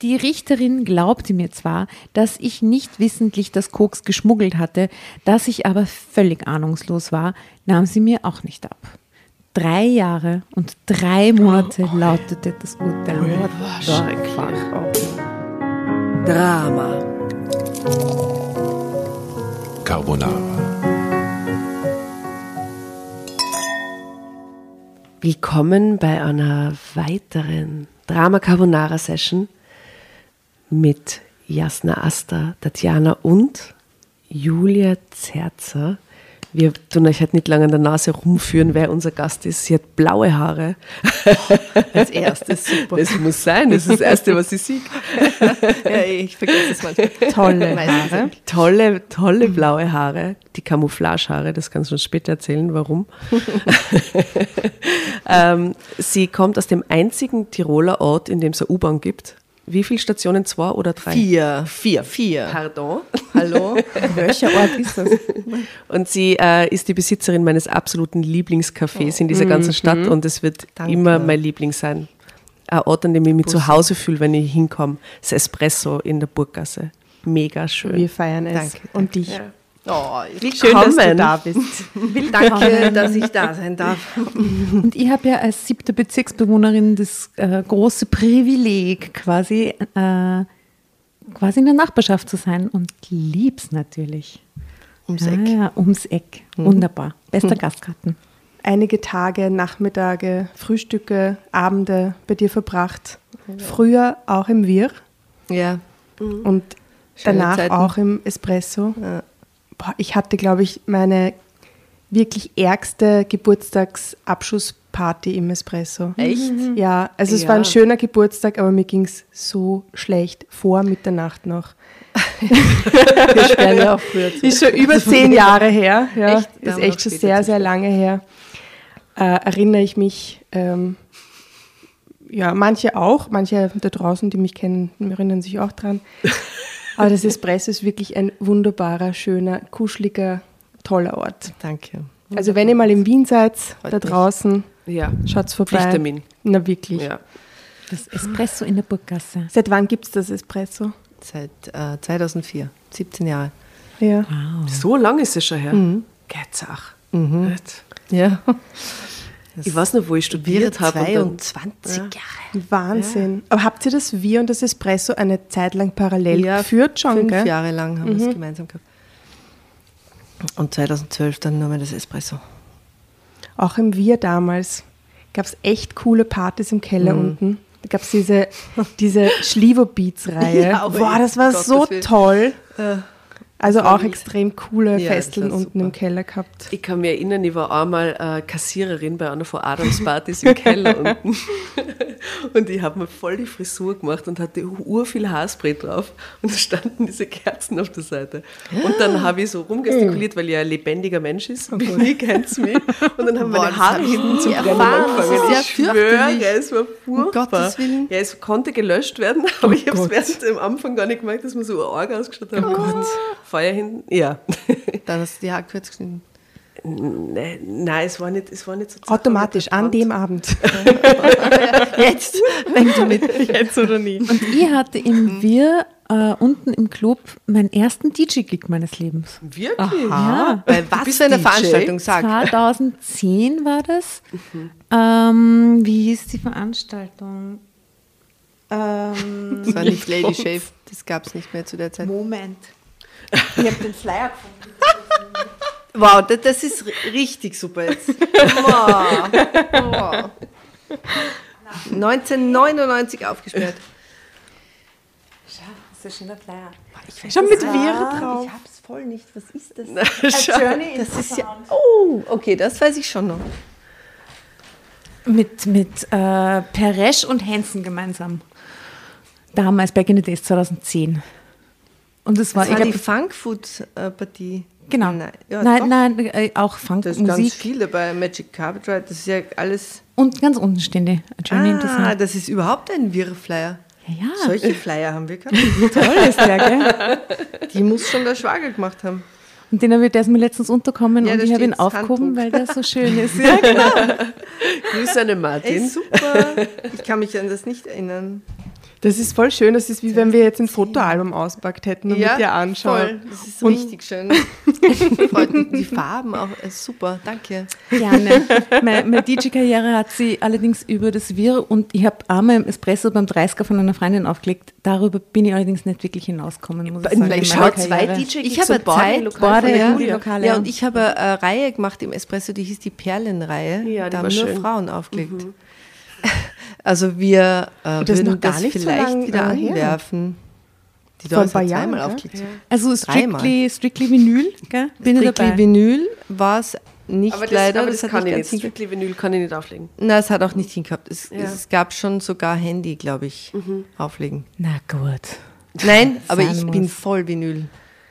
Die Richterin glaubte mir zwar, dass ich nicht wissentlich das Koks geschmuggelt hatte, dass ich aber völlig ahnungslos war, nahm sie mir auch nicht ab. Drei Jahre und drei Monate lautete das Urteil. Fuck? Drama. Carbonara. Willkommen bei einer weiteren Drama Carbonara Session mit Jasna Asta, Tatjana und Julia Zerzer. Wir tun euch halt nicht lange an der Nase rumführen, wer unser Gast ist. Sie hat blaue Haare. Als erstes, super. Das muss sein, das ist das Erste, was ich sehe. ja, ich vergesse es manchmal. Tolle. Haare. Tolle, tolle blaue Haare, die Camouflagehaare, das kannst du uns später erzählen, warum. ähm, sie kommt aus dem einzigen Tiroler Ort, in dem es eine U-Bahn gibt. Wie viele Stationen? Zwei oder drei? Vier. Vier. Vier. Pardon. Hallo? Welcher Ort ist das? Und sie äh, ist die Besitzerin meines absoluten Lieblingscafés in dieser ganzen Stadt und es wird Danke. immer mein Liebling sein. Ein Ort, an dem ich mich zu Hause fühle, wenn ich hinkomme. Das Espresso in der Burggasse. Mega schön. Wir feiern es. Danke, Und dich. Oh, Schön, dass du Willkommen. da bist. danke, dass ich da sein darf. Und ich habe ja als siebte Bezirksbewohnerin das äh, große Privileg, quasi, äh, quasi in der Nachbarschaft zu sein und lieb's natürlich. Ums Eck. ja, ums Eck. Wunderbar. Bester Gastgarten. Einige Tage, Nachmittage, Frühstücke, Abende bei dir verbracht. Früher auch im Wir Ja. und Schöne danach Zeiten. auch im Espresso. Ja. Boah, ich hatte, glaube ich, meine wirklich ärgste Geburtstagsabschlussparty im Espresso. Echt? Ja, also es Ja. war ein schöner Geburtstag, aber mir ging es so schlecht vor Mitternacht noch. Wir sperren ja auch früher zu. Ist schon über zehn Jahre her. Ja, Echt? Ist echt schon sehr, sehr lange her. Äh, erinnere ich mich, ähm, ja, manche auch, manche da draußen, die mich kennen, erinnern sich auch dran. Aber das Espresso ist wirklich ein wunderbarer, schöner, kuscheliger, toller Ort. Danke. Also wenn ihr mal in Wien seid, da draußen, Ja, schaut's vorbei. Pflichttermin. Na wirklich. Ja. Das Espresso in der Burggasse. Seit wann gibt es das Espresso? Seit äh, 2004. 17 Jahre. Ja. So lange ist es schon her. Geht's auch. Nicht? Ja. Ich weiß noch, wo ich studiert habe. und 22 Jahre. Wahnsinn. Aber habt ihr das Wir und das Espresso eine Zeit lang parallel Ja, geführt schon, Fünf gell? Jahre lang haben wir es gemeinsam gehabt. Und 2012 dann nur mal das Espresso. Auch im Wir damals gab es echt coole Partys im Keller Mhm. unten. Da gab es diese, diese Schlivo-Beats-Reihe. Ja, aber Boah, das war Gottes so Willen. toll. Also auch extrem coole Ja, Festeln unten super. im Keller gehabt. Ich kann mich erinnern, ich war einmal äh, Kassiererin bei einer von Adams Partys im Keller unten. Und ich habe mir voll die Frisur gemacht und hatte ur viel Haarspray drauf. Und da standen diese Kerzen auf der Seite. Und dann habe ich so rumgestikuliert, weil ich ein lebendiger Mensch ist. Bin ich, kennt's mich. Und dann haben meine Haare hinten zu brennen angefangen. Das ist ja ich schwöre, es war furchtbar. Gottes Willen. Ja, es konnte gelöscht werden, aber ich habe es während am Anfang gar nicht gemerkt, dass man so arg ausgeschaut hat. Oh Gott. Feuer hinten, ja. Dann hast du die Haare kurz geschnitten. Nein, nein, es war nicht, es war nicht so Automatisch, an dem Abend. Jetzt, wenn du mit. Jetzt oder nie. Und ich hatte im Wir äh, unten im Club meinen ersten DJ-Gig meines Lebens. Wirklich? Ja. Bei was bist für eine? Veranstaltung, sag. 2010 war das. Ähm, wie hieß die Veranstaltung? Ähm, Das war nicht Lady Shave, das gab es nicht mehr zu der Zeit. Moment. Ich habe den Flyer gefunden. Wow, das, ist ri- richtig super jetzt. Wow. Wow. 1999 aufgesperrt. Schau, das ist ein schöner Flyer. Schon mit Wir drauf. Ich hab's voll nicht. Was ist das? A Journey in Das ist ja. Oh, okay, das weiß ich schon noch. Mit, mit äh, Peresch und Hansen gemeinsam. Damals, Back in the Days 2010. Und es war, Das war ich die Funkfood-Partie. genau. Nein, ja, nein, nein, äh, auch Da ist ganz Funkmusik. viel dabei. Magic Carpet Ride, das ist ja alles. Und ganz unten stehen die. Ah, das ist überhaupt ein Wirr-Flyer. Ja, ja. Solche Flyer haben wir gehabt. toll ist der, gell? Die muss schon der Schwager gemacht haben. Und den habe ich, der ist mir letztens unterkommen Ja, und ich habe ihn aufgehoben, weil der so schön ist. Ja, genau. Grüße an den Ey, Martin. super. Ich kann mich an das nicht erinnern. Das ist voll schön. Das ist wie wenn wir jetzt ein Fotoalbum auspackt hätten und mit dir anschauen. voll. Das ist Und- richtig schön. Die Farben auch, äh, super, danke. Gerne. meine meine DJ-Karriere hat sie allerdings über das Wir und ich habe einmal im Espresso beim 30er von einer Freundin aufgelegt. Darüber bin ich allerdings nicht wirklich hinausgekommen, muss ich sagen. Meiner schaut zwei. DJ Ich habe Zeit, Borde ja, ja, ja. und ich habe eine Reihe gemacht im Espresso, die hieß die Perlenreihe. Ja, die da war haben nur schön. Frauen aufgelegt. Also wir äh, das würden das nicht so vielleicht lang, wieder äh, anwerfen. Die Vor ein paar Jahren, aufgelegt. Also strictly, strictly Vinyl, gell? Bin ich Strictly dabei. Vinyl war es nicht Aber das, leider. aber das, hat kann ich nicht. Strictly Vinyl kann ich nicht auflegen. Na, es hat auch nicht hingehabt. Es, Ja. es gab schon sogar Handy, glaube ich, auflegen. Na gut. Nein, aber ich bin voll Vinyl.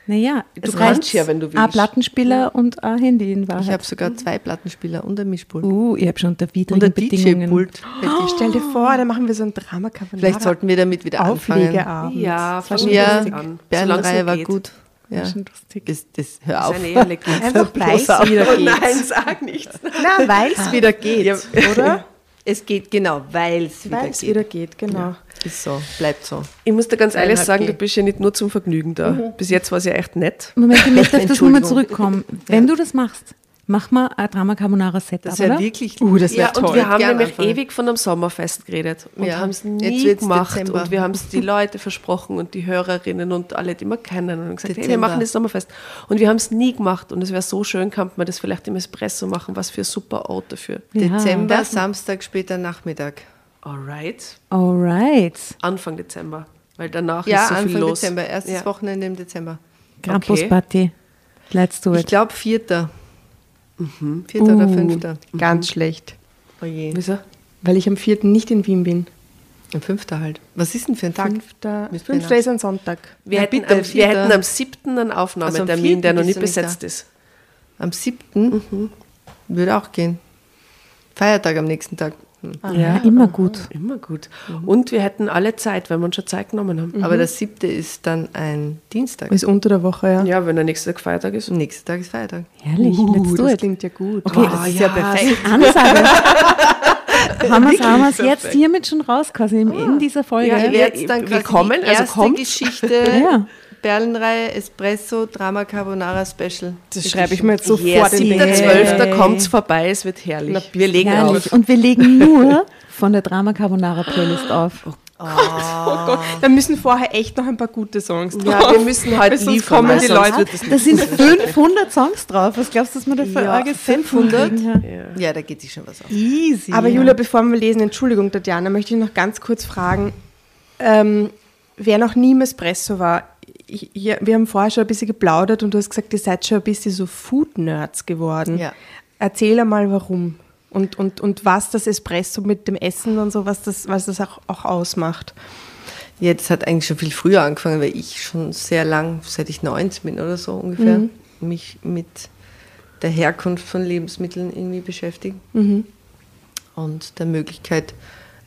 Naja, Du es kannst reicht ja, wenn du Ein willst. Plattenspieler und ein Handy in Ich Wahrheit. habe sogar zwei Plattenspieler und ein Mischpult. uh, ich habe schon unter und widrigen ein Bedingungen. DJ-Pult. Stell dir vor, dann machen wir so ein drama Vielleicht sollten wir damit wieder anfangen. Auflegeabend. Ja, fangen Ja, Berlinreihe noch war geht. gut. Ja. Schon lustig. Das, das, hör Das auf. ist eine ehrliche Einfach weil es wieder Oh geht. nein, sag nichts. Na, weil es wieder geht, oder? Es geht genau, weil es wieder Weil es geht. wieder geht, genau. Ist so, bleibt so. Ich muss dir ganz ehrlich sagen, G. du bist ja nicht nur zum Vergnügen da. Bis jetzt war es ja echt nett. Moment, ich möchte auf das nochmal zurückkommen. Wenn du das machst, mach mal ein Drama Carbonara Setup, Das ist ja oder? wirklich. Uh, das wäre Ja, und toll. wir haben nämlich anfangen. ewig von einem Sommerfest geredet und Ja, haben es jetzt nie wird's gemacht Dezember. und wir haben es die Leute versprochen und die Hörerinnen und alle, die wir kennen und gesagt, hey, wir machen das Sommerfest und wir haben es nie gemacht und es wäre so schön, kann man das vielleicht im Espresso machen, was für ein super Ort dafür. Ja. Dezember, Samstag, später Nachmittag. Alright, Alright. Anfang Dezember, weil danach Ja, ist so Anfang viel los. Dezember, erstes ja. Wochenende im Dezember. Krampusparty. Let's do Ich it. glaube vierter. Vierter oder Uh. fünfter. Ganz schlecht, Oh je. Wieso? weil ich am 4. nicht in Wien bin. Am fünfter halt. Was ist denn für ein Tag? Fünfter, fünfter ist ein Sonntag. Wir, Ja, hätten, bitte, am, wir Vierter. hätten am 7. einen Aufnahmetermin, Also der noch vierten nicht nicht besetzt da. ist. Am siebten Mhm. würde auch gehen. Feiertag am nächsten Tag. Hm. ja, immer gut. Immer gut. Und wir hätten alle Zeit, weil wir uns schon Zeit genommen haben. Aber der siebte ist dann ein Dienstag. Ist unter der Woche, ja. Ja, wenn der nächste Tag Feiertag ist. Nächster Tag ist Feiertag. Herrlich, let's Uh, do das it. klingt ja gut. Okay, das ist ja, perfekt. Ansage. haben wir es haben wir's jetzt hiermit schon raus, quasi in, in dieser Folge. Ja, werdet dann wir quasi kommen, also erste kommt. Geschichte, Ja. Berlinreihe, Espresso, Drama Carbonara Special. Das schreibe ich mir jetzt sofort Yeah, in siebter, Hey. zwölfter kommt's vorbei, es wird herrlich. wir legen Herrlich. auf. Und wir legen nur von der Drama Carbonara Playlist auf. Oh Gott, da müssen vorher echt noch ein paar gute Songs drauf. Ja, wir müssen halt sonst liefern, kommen die Leute- es Da sind 500 Songs drauf. Was glaubst du, dass wir da für Ja, arge 500? kriegen? Ja, da geht sich schon was auf. Easy. Aber Julia, bevor wir lesen, Entschuldigung, Tatjana, möchte ich noch ganz kurz fragen, ähm, wer noch nie im Espresso war, ich, wir haben vorher schon ein bisschen geplaudert und du hast gesagt, ihr seid schon ein bisschen so Food-Nerds geworden. Ja. Erzähl einmal, warum und, und, und was das Espresso mit dem Essen und so, was das, was das auch, auch ausmacht. Ja, das hat eigentlich schon viel früher angefangen, weil ich schon sehr lang, seit ich 19 bin oder so ungefähr, mich mit der Herkunft von Lebensmitteln irgendwie beschäftige. Und der Möglichkeit,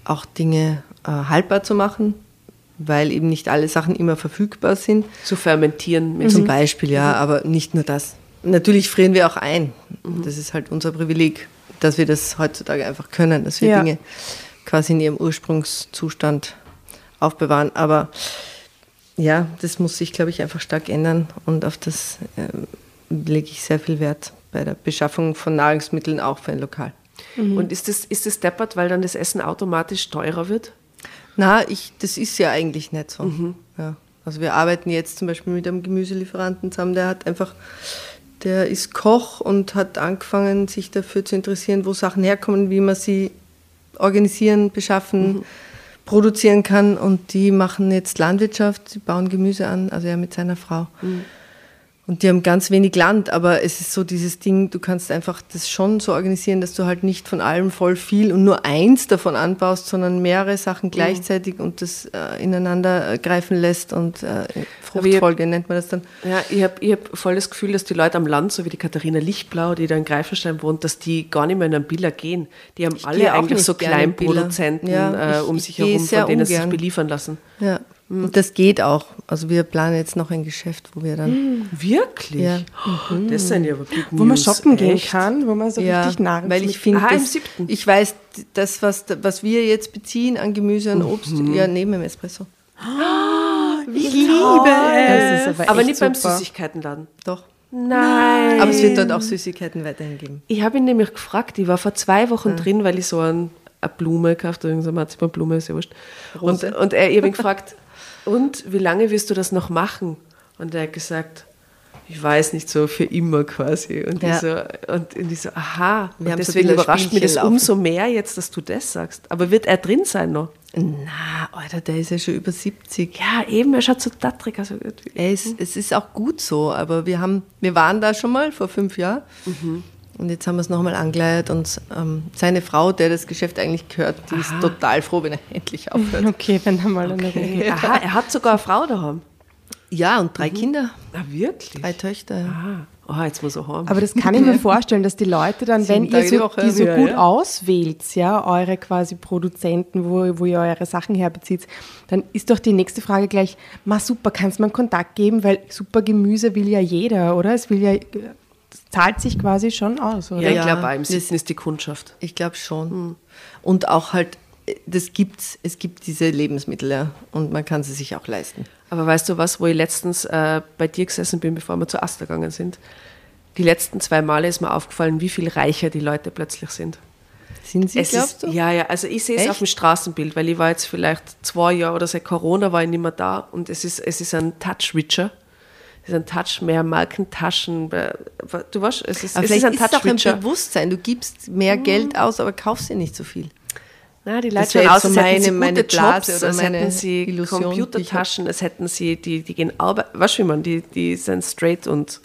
auch Dinge äh, haltbar zu machen, weil eben nicht alle Sachen immer verfügbar sind. zu fermentieren. Mit Zum Beispiel, ja, aber nicht nur das. Natürlich frieren wir auch ein. Das ist halt unser Privileg, dass wir das heutzutage einfach können, dass wir Ja. Dinge quasi in ihrem Ursprungszustand aufbewahren. Aber ja, das muss sich, glaube ich, einfach stark ändern und auf das ähm, lege ich sehr viel Wert bei der Beschaffung von Nahrungsmitteln auch für ein Lokal. Und ist das, ist das deppert, weil dann das Essen automatisch teurer wird? Na, ich, das ist ja eigentlich nicht so. Ja. Also wir arbeiten jetzt zum Beispiel mit einem Gemüselieferanten zusammen, der hat einfach, der ist Koch und hat angefangen, sich dafür zu interessieren, wo Sachen herkommen, wie man sie organisieren, beschaffen, produzieren kann. Und die machen jetzt Landwirtschaft, sie bauen Gemüse an, also er mit seiner Frau. Und die haben ganz wenig Land, aber es ist so dieses Ding, du kannst einfach das schon so organisieren, dass du halt nicht von allem voll viel und nur eins davon anbaust, sondern mehrere Sachen gleichzeitig und das äh, ineinander äh, greifen lässt und äh, Fruchtfolge nennt man das dann. Ja, ich habe ich hab voll das Gefühl, dass die Leute am Land, so wie die Katharina Lichtblau, die da in Greifenstein wohnt, dass die gar nicht mehr in einem Biller gehen. Die haben alle gehe auch eigentlich so. Kleinproduzenten Ja, äh, ich- um ich sich herum, von denen sie sich beliefern lassen. Ja, Und das geht auch. Also wir planen jetzt noch ein Geschäft, wo wir dann Wirklich? Ja. Oh, Das sind ja Big Wo man shoppen gehen echt. kann, wo man so ja, richtig Nahrung weil ich finde, Ah, ich weiß, das was, was wir jetzt beziehen an Gemüse und Obst, ja neben dem Espresso. Ich liebe es. Aber echt nicht beim super. Süßigkeitenladen. Doch. Nein. Aber es wird dort auch Süßigkeiten weiterhin geben. Ich habe ihn nämlich gefragt, ich war vor zwei Wochen drin, weil ich so ein, eine Blume gekauft habe, irgendeine Marzipanblume, ist ja wurscht. Und, und er, ich habe ihn gefragt, und wie lange wirst du das noch machen? Und er hat gesagt, ich weiß nicht, so für immer quasi. Und, Ja. ich, so, und, und ich so, aha. Wir und haben so deswegen viele überrascht mich das laufen. umso mehr jetzt, dass du das sagst. Aber wird er drin sein noch? Na, Alter, der ist ja schon über 70. Ja, eben, er schaut so dattrig aus. ist, es ist auch gut so, aber wir, haben, wir waren da schon mal vor fünf Jahren und jetzt haben wir es nochmal angeleiert und ähm, seine Frau, der das Geschäft eigentlich gehört, die ist total froh, wenn er endlich aufhört. Okay, wenn dann mal eine Regel. Aha, er hat sogar eine Frau daheim. Ja, und drei Kinder, Ah, wirklich? drei Töchter. Ah, oh, jetzt muss er heim. Aber das kann ich mir vorstellen, dass die Leute dann, wenn Sieben ihr Tage die so, Woche. die so Ja, gut ja. auswählt, ja, eure quasi Produzenten, wo, wo ihr eure Sachen herbezieht, dann ist doch die nächste Frage gleich, ma super, kannst du mir einen Kontakt geben, weil super Gemüse will ja jeder, oder? Es will ja, zahlt sich quasi schon aus, oder? ja, ich glaube, im Sitzen ist die Kundschaft. Ich glaube schon. Und auch halt, äh, das gibt's, es gibt diese Lebensmittel, ja, und man kann sie sich auch leisten. Aber weißt du was, wo ich letztens äh, bei dir gesessen bin, bevor wir zu Asta gegangen sind? Die letzten zwei Male ist mir aufgefallen, wie viel reicher die Leute plötzlich sind. Sind sie, Es glaubst ist, du? Ja, ja, also ich sehe es auf dem Straßenbild, weil ich war jetzt vielleicht zwei Jahre oder seit Corona war ich nicht mehr da und es ist, es ist ein Touch richer. Es ist ein Touch mehr Markentaschen. Du weißt, es ist, Aber es ist ein ist Touch auch ein richer. Bewusstsein. Du gibst mehr Geld aus, aber kaufst dir nicht so viel. Na, die Das Leute schauen aus, als hätten sie meine- gute meine Blase Jobs, oder als meine hätten sie Illusion, Computertaschen, als hätten sie, die, die gehen arbeiten. Weißt du, wie man, die, die sind straight und.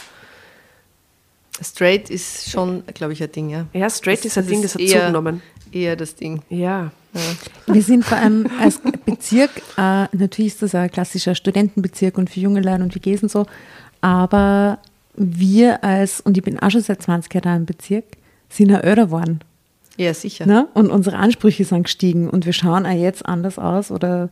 Straight ist schon, glaube ich, ein Ding, ja. Ja, straight ist ein Ding, das hat eher, zugenommen. Eher das Ding. Ja. Wir sind vor allem als Bezirk, äh, natürlich ist das ein klassischer Studentenbezirk und für junge Leute und wie geht's und so, aber wir als, und ich bin auch schon seit 20 Jahren im Bezirk, sind ja öder geworden. Ja, sicher. Ne? Und unsere Ansprüche sind gestiegen und wir schauen auch jetzt anders aus oder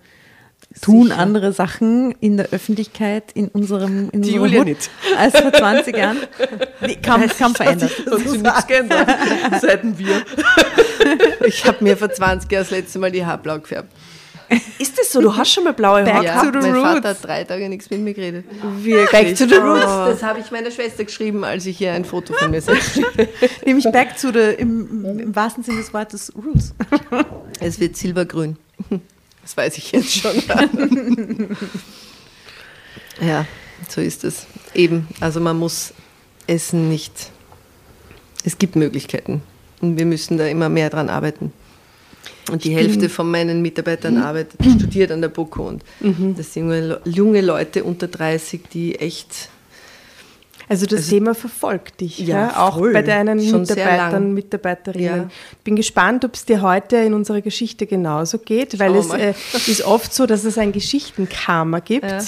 tun Sicher. andere Sachen in der Öffentlichkeit in unserem in Die Julia Hut nicht. als vor 20 Jahren. Nee, kaum, kaum verändert. Hat sich nichts geändert, seit dem Bier. Ich habe mir vor 20 Jahren das letzte Mal die Haare blau gefärbt. Ist das so? Du hast schon mal blaue Haare Back gehabt? to the mein roots. Vater hat drei Tage nichts mit mir geredet. Wirklich? Back to the Oh. roots. Das habe ich meiner Schwester geschrieben, als ich ihr ein Foto von mir selbst. Nämlich back to the, im, im wahrsten Sinne des Wortes, Roots. Es wird silbergrün. Das weiß ich jetzt schon. ja, so ist es. Eben, also man muss Essen nicht. Es gibt Möglichkeiten. Und wir müssen da immer mehr dran arbeiten. Und die Hälfte von meinen Mitarbeitern arbeitet, studiert an der BOKU. Und das sind junge Leute unter 30, die echt Also das Thema verfolgt dich, ja, Ja, auch voll. bei deinen Schon Mitarbeitern. Mitarbeiterinnen. Ja. Bin gespannt, ob es dir heute in unserer Geschichte genauso geht, weil Schauen es. Mhm. äh, ist oft so, dass es ein Geschichtenkarma gibt. Ja.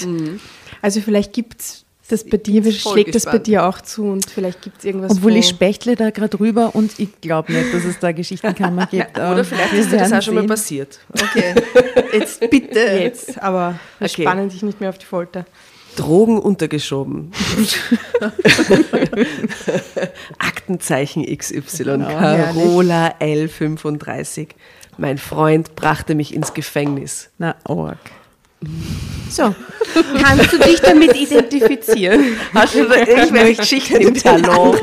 Also vielleicht gibt es das bei dir, schlägt das bei dir auch zu und vielleicht gibt es irgendwas Obwohl wo- ich spechtle da gerade rüber und ich glaube nicht, dass es da Geschichtenkammer gibt. Oder Ähm, vielleicht ist dir das auch schon mal passiert. Okay, jetzt bitte. jetzt, aber wir Okay. spannen dich nicht mehr auf die Folter. Drogen untergeschoben. Aktenzeichen XY. Carola L35. Mein Freund brachte mich ins Gefängnis. Na, org. So, kannst du dich damit identifizieren? Hast du da irgendwelche Geschichten im Talon?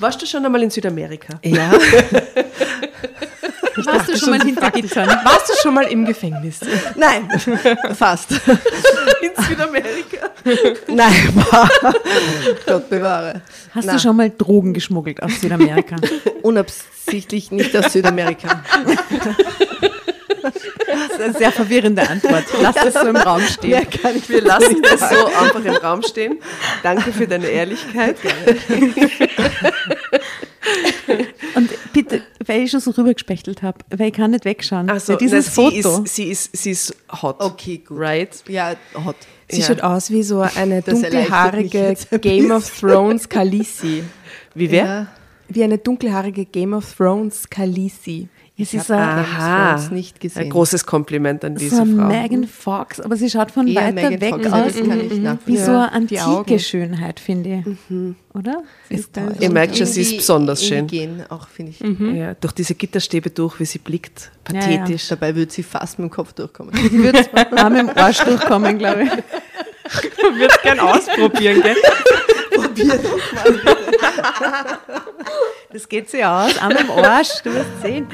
Warst du schon einmal in Südamerika? Ja, Warst du schon mal hinter Gittern? Warst du schon mal im Gefängnis? nein, fast. In Südamerika? Nein, Gott bewahre. Hast Na. du schon mal Drogen geschmuggelt aus Südamerika? Unabsichtlich nicht aus Südamerika. Das ist eine sehr verwirrende Antwort. Lass das so im Raum stehen. Wir lassen das so einfach im Raum stehen. Danke für deine Ehrlichkeit. Und bitte, weil ich schon so rübergespechtelt habe, weil ich kann nicht wegschauen. Also, Weil dieses na, sie, Foto. Ist, sie, ist, sie ist hot. Okay, gut. Right? Ja, hot. Sie Ja. schaut aus wie so eine Das dunkelhaarige ein Game of Thrones Khaleesi. Wie wer? Ja. Wie eine dunkelhaarige Game of Thrones Khaleesi. Es ist ein, Game of Aha. Nicht gesehen. Ein großes Kompliment an diese so Frau. Megan Fox, aber sie schaut von Eher weiter Megan weg Fox, aus. ich Wie so eine antike. Schönheit, finde ich. Oder? Ist das Ihr merkt schon, sie ist besonders schön. auch, finde ich. Ja, durch diese Gitterstäbe durch, wie sie blickt. Ja, ja. Pathetisch. Dabei würde sie fast mit dem Kopf durchkommen. Sie wird auch mit dem Arsch durchkommen, glaube ich. Du würdest gern ausprobieren, gell? Das geht sie aus. Mit dem Arsch, du wirst sehen.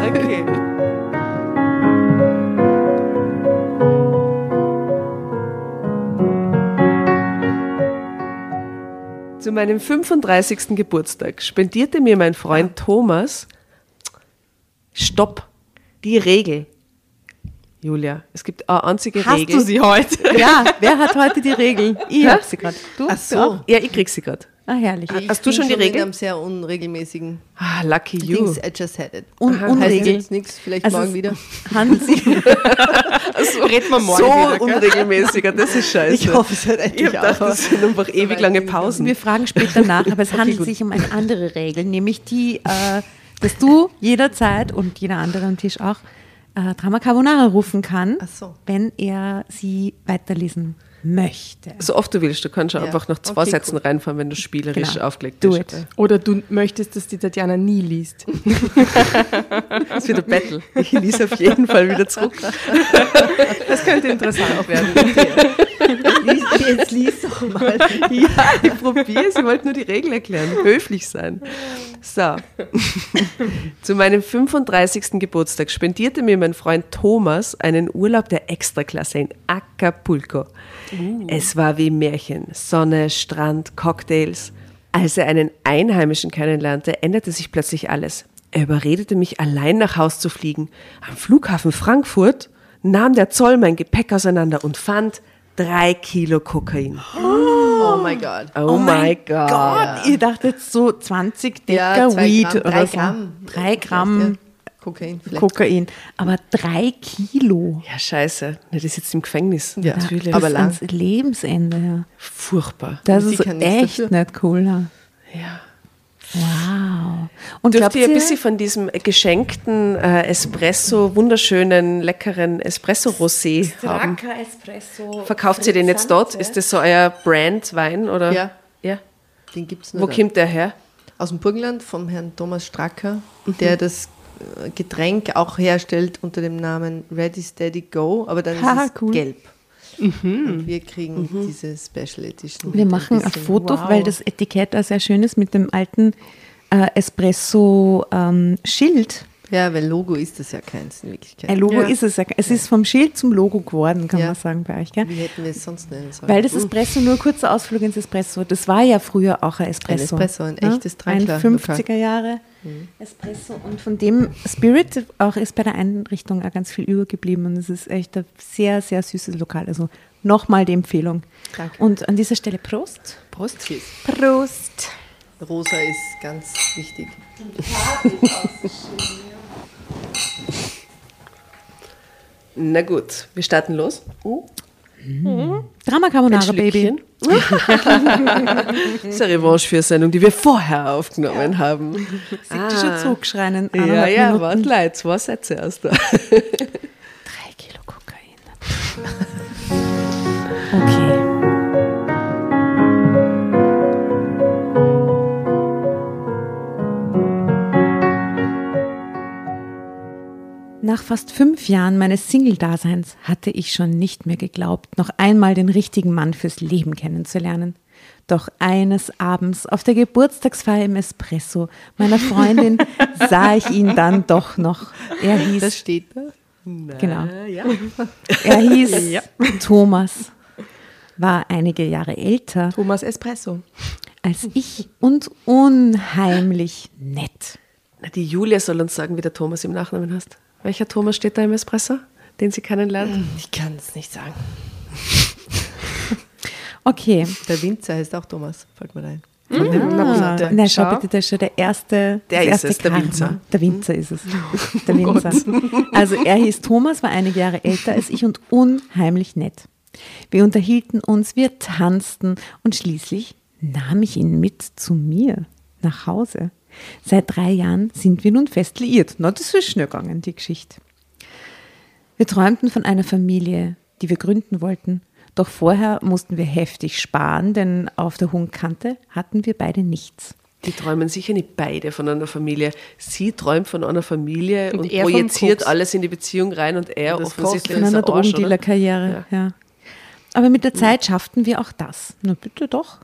Okay. Zu meinem 35. Geburtstag spendierte mir mein Freund Thomas Stopp, die Regel. Julia, es gibt eine einzige Hast Regel. du sie heute? Ja, wer hat heute die Regel? Ich hab sie gerade. Du? Ach so. Ja, ich krieg sie gerade. Ah, herrlich. Ich Hast du schon die Regel? einem sehr unregelmäßigen Ah, lucky you. Dings. I just had it. Un Heißt Unregel. jetzt nichts, vielleicht Also morgen wieder. Handelt sich, So reden wir morgen so wieder, unregelmäßiger, das ist scheiße. Ich hoffe, es hat Ich endlich gedacht, auf. das sind einfach ewig lange Pausen. wir fragen später nach, aber es handelt gut. sich um eine andere Regel, nämlich die, äh, dass du jederzeit und jeder andere am Tisch auch äh, Drama Carbonara rufen kann, so. wenn er sie weiterlesen möchte. So oft du willst, du kannst Ja. einfach nach zwei Okay, Sätzen reinfahren, wenn du spielerisch Genau. aufgelegt Do bist. it. Oder du möchtest, dass die Tatjana nie liest. Das ist wieder Battle. Ich lese auf jeden Fall wieder zurück. Das könnte interessant werden. Lies, jetzt lies doch mal. Ja, ich probiere es. Ich wollte nur die Regel erklären. Höflich sein. So. Zu meinem 35. Geburtstag spendierte mir mein Freund Thomas einen Urlaub der Extraklasse in Acapulco. Es war wie Märchen. Sonne, Strand, Cocktails. Als er einen Einheimischen kennenlernte, änderte sich plötzlich alles. Er überredete mich, allein nach Haus zu fliegen. Am Flughafen Frankfurt nahm der Zoll mein Gepäck auseinander und fand drei Kilo Kokain. Oh mein Gott. Oh, God. Gott, ich dachte jetzt so 20 Decker Ja, Weed Gramm, oder drei so. Gramm. Drei Gramm Kokain vielleicht. Kokain. Aber drei Kilo. Ja, scheiße. Na, Die sitzt im Gefängnis. Ja, Natürlich. aber lang. ans Lebensende. Ja. Furchtbar. Das ist echt dafür. nicht cool. Ja. Ja. Wow. Und Dürft ihr ein bisschen von diesem geschenkten äh, Espresso, wunderschönen, leckeren Espresso-Rosé haben? Espresso. Verkauft ihr den jetzt dort? Ist das so euer Brand-Wein? Oder? Ja. ja. Den gibt es nur Wo da. kommt der her? Aus dem Burgenland vom Herrn Thomas Stracker, der das Getränk auch herstellt unter dem Namen Ready Steady Go, aber dann ist Haha, es cool. gelb. Und wir kriegen diese Special Edition. Wir machen ein bisschen- Foto, Wow. weil das Etikett auch sehr schön ist mit dem alten äh, Espresso-Schild. Ja, weil Logo ist das ja keins in Wirklichkeit. Ein Logo Ja. ist es ja. Es ist vom Schild zum Logo geworden, kann Ja. man sagen bei euch. Gell? Wie hätten wir es sonst nennen sollen? Weil das Espresso, nur kurzer Ausflug ins Espresso, das war ja früher auch ein Espresso. Ein Espresso, ein Ja? echtes Ein Treinkler-Lokal. 50er Jahre Espresso. Und von dem Spirit auch ist bei der Einrichtung auch ganz viel übergeblieben. Und es ist echt ein sehr, sehr süßes Lokal. Also nochmal die Empfehlung. Danke. Und an dieser Stelle Prost. Prost. Cheers. Prost. Rosa ist ganz wichtig. Na gut, wir starten los. Drama Ein Carbonara, Baby. Das ist eine Revanche für eine Sendung, die wir vorher aufgenommen haben. Sie ah. schon zurückschreien. in Ja, ja, warte, Leute, zwei Sätze erst da. Drei Kilo Kokain. Nach fast fünf Jahren meines Single-Daseins hatte ich schon nicht mehr geglaubt, noch einmal den richtigen Mann fürs Leben kennenzulernen. Doch eines Abends auf der Geburtstagsfeier im Espresso meiner Freundin sah ich ihn dann doch noch. Er hieß Das steht da. Genau. ja. Er hieß Thomas, war einige Jahre älter Thomas Espresso. als ich und unheimlich nett. Na, die Julia soll uns sagen, wie der Thomas im Nachnamen heißt. Welcher Thomas steht da im Espresso, den sie kennenlernt? Ich kann es nicht sagen. Okay. Der Winzer heißt auch Thomas, fällt mir ein. Ah, bitte. nein, schau Schau. bitte, das ist schon der erste. Der ist erste es, der Karma. Winzer. Der Winzer ist es. Der Winzer. Also er hieß Thomas, war einige Jahre älter als ich und unheimlich nett. Wir unterhielten uns, wir tanzten und schließlich nahm ich ihn mit zu mir nach Hause. Seit drei Jahren sind wir nun fest liiert. Na, das ist schnell gegangen, die Geschichte. Wir träumten von einer Familie, die wir gründen wollten. Doch vorher mussten wir heftig sparen, denn auf der hohen Kante hatten wir beide nichts. Die träumen sicher nicht beide von einer Familie. Sie träumt von einer Familie und, Und er projiziert alles in die Beziehung rein und er Und offensichtlich Von einer? Drogendealer-Karriere, ja. Aber mit der Zeit schafften wir auch das. Na bitte doch.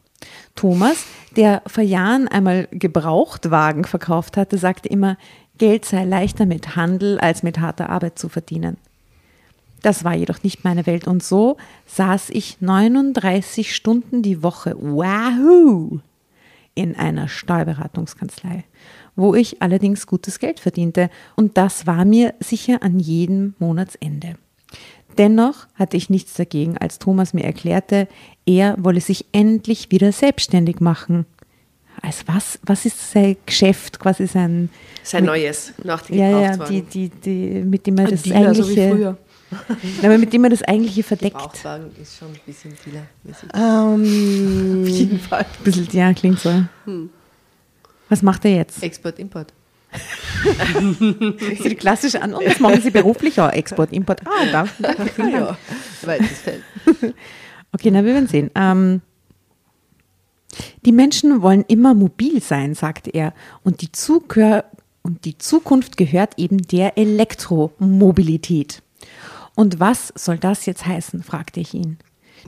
Thomas, der vor Jahren einmal Gebrauchtwagen verkauft hatte, sagte immer, Geld sei leichter mit Handel als mit harter Arbeit zu verdienen. Das war jedoch nicht meine Welt und so saß ich 39 Stunden die Woche, wahoo, in einer Steuerberatungskanzlei, wo ich allerdings gutes Geld verdiente und das war mir sicher an jedem Monatsende. Dennoch hatte ich nichts dagegen, als Thomas mir erklärte, er wolle sich endlich wieder selbstständig machen. Als was? Was ist sein Geschäft? Quasi sein. Sein neues, nach den Ja, ja, die, die, die, mit dem er das Dealer, so wie eigentliche. früher. Nein, aber mit dem er das eigentliche verdeckt. Ist schon ein bisschen vieler. Ähm, Auf jeden Fall. Ein bisschen, ja, klingt so. Was macht er jetzt? Export, Import. Das ist die klassische An. Und das machen Sie beruflich auch. Export, Import. Ah, danke. danke vielen Dank. Feld. Okay, na, wir werden sehen. Ähm, die Menschen wollen immer mobil sein, sagte er. Und die, Zugehör und die Zukunft gehört eben der Elektromobilität. Und was soll das jetzt heißen, fragte ich ihn.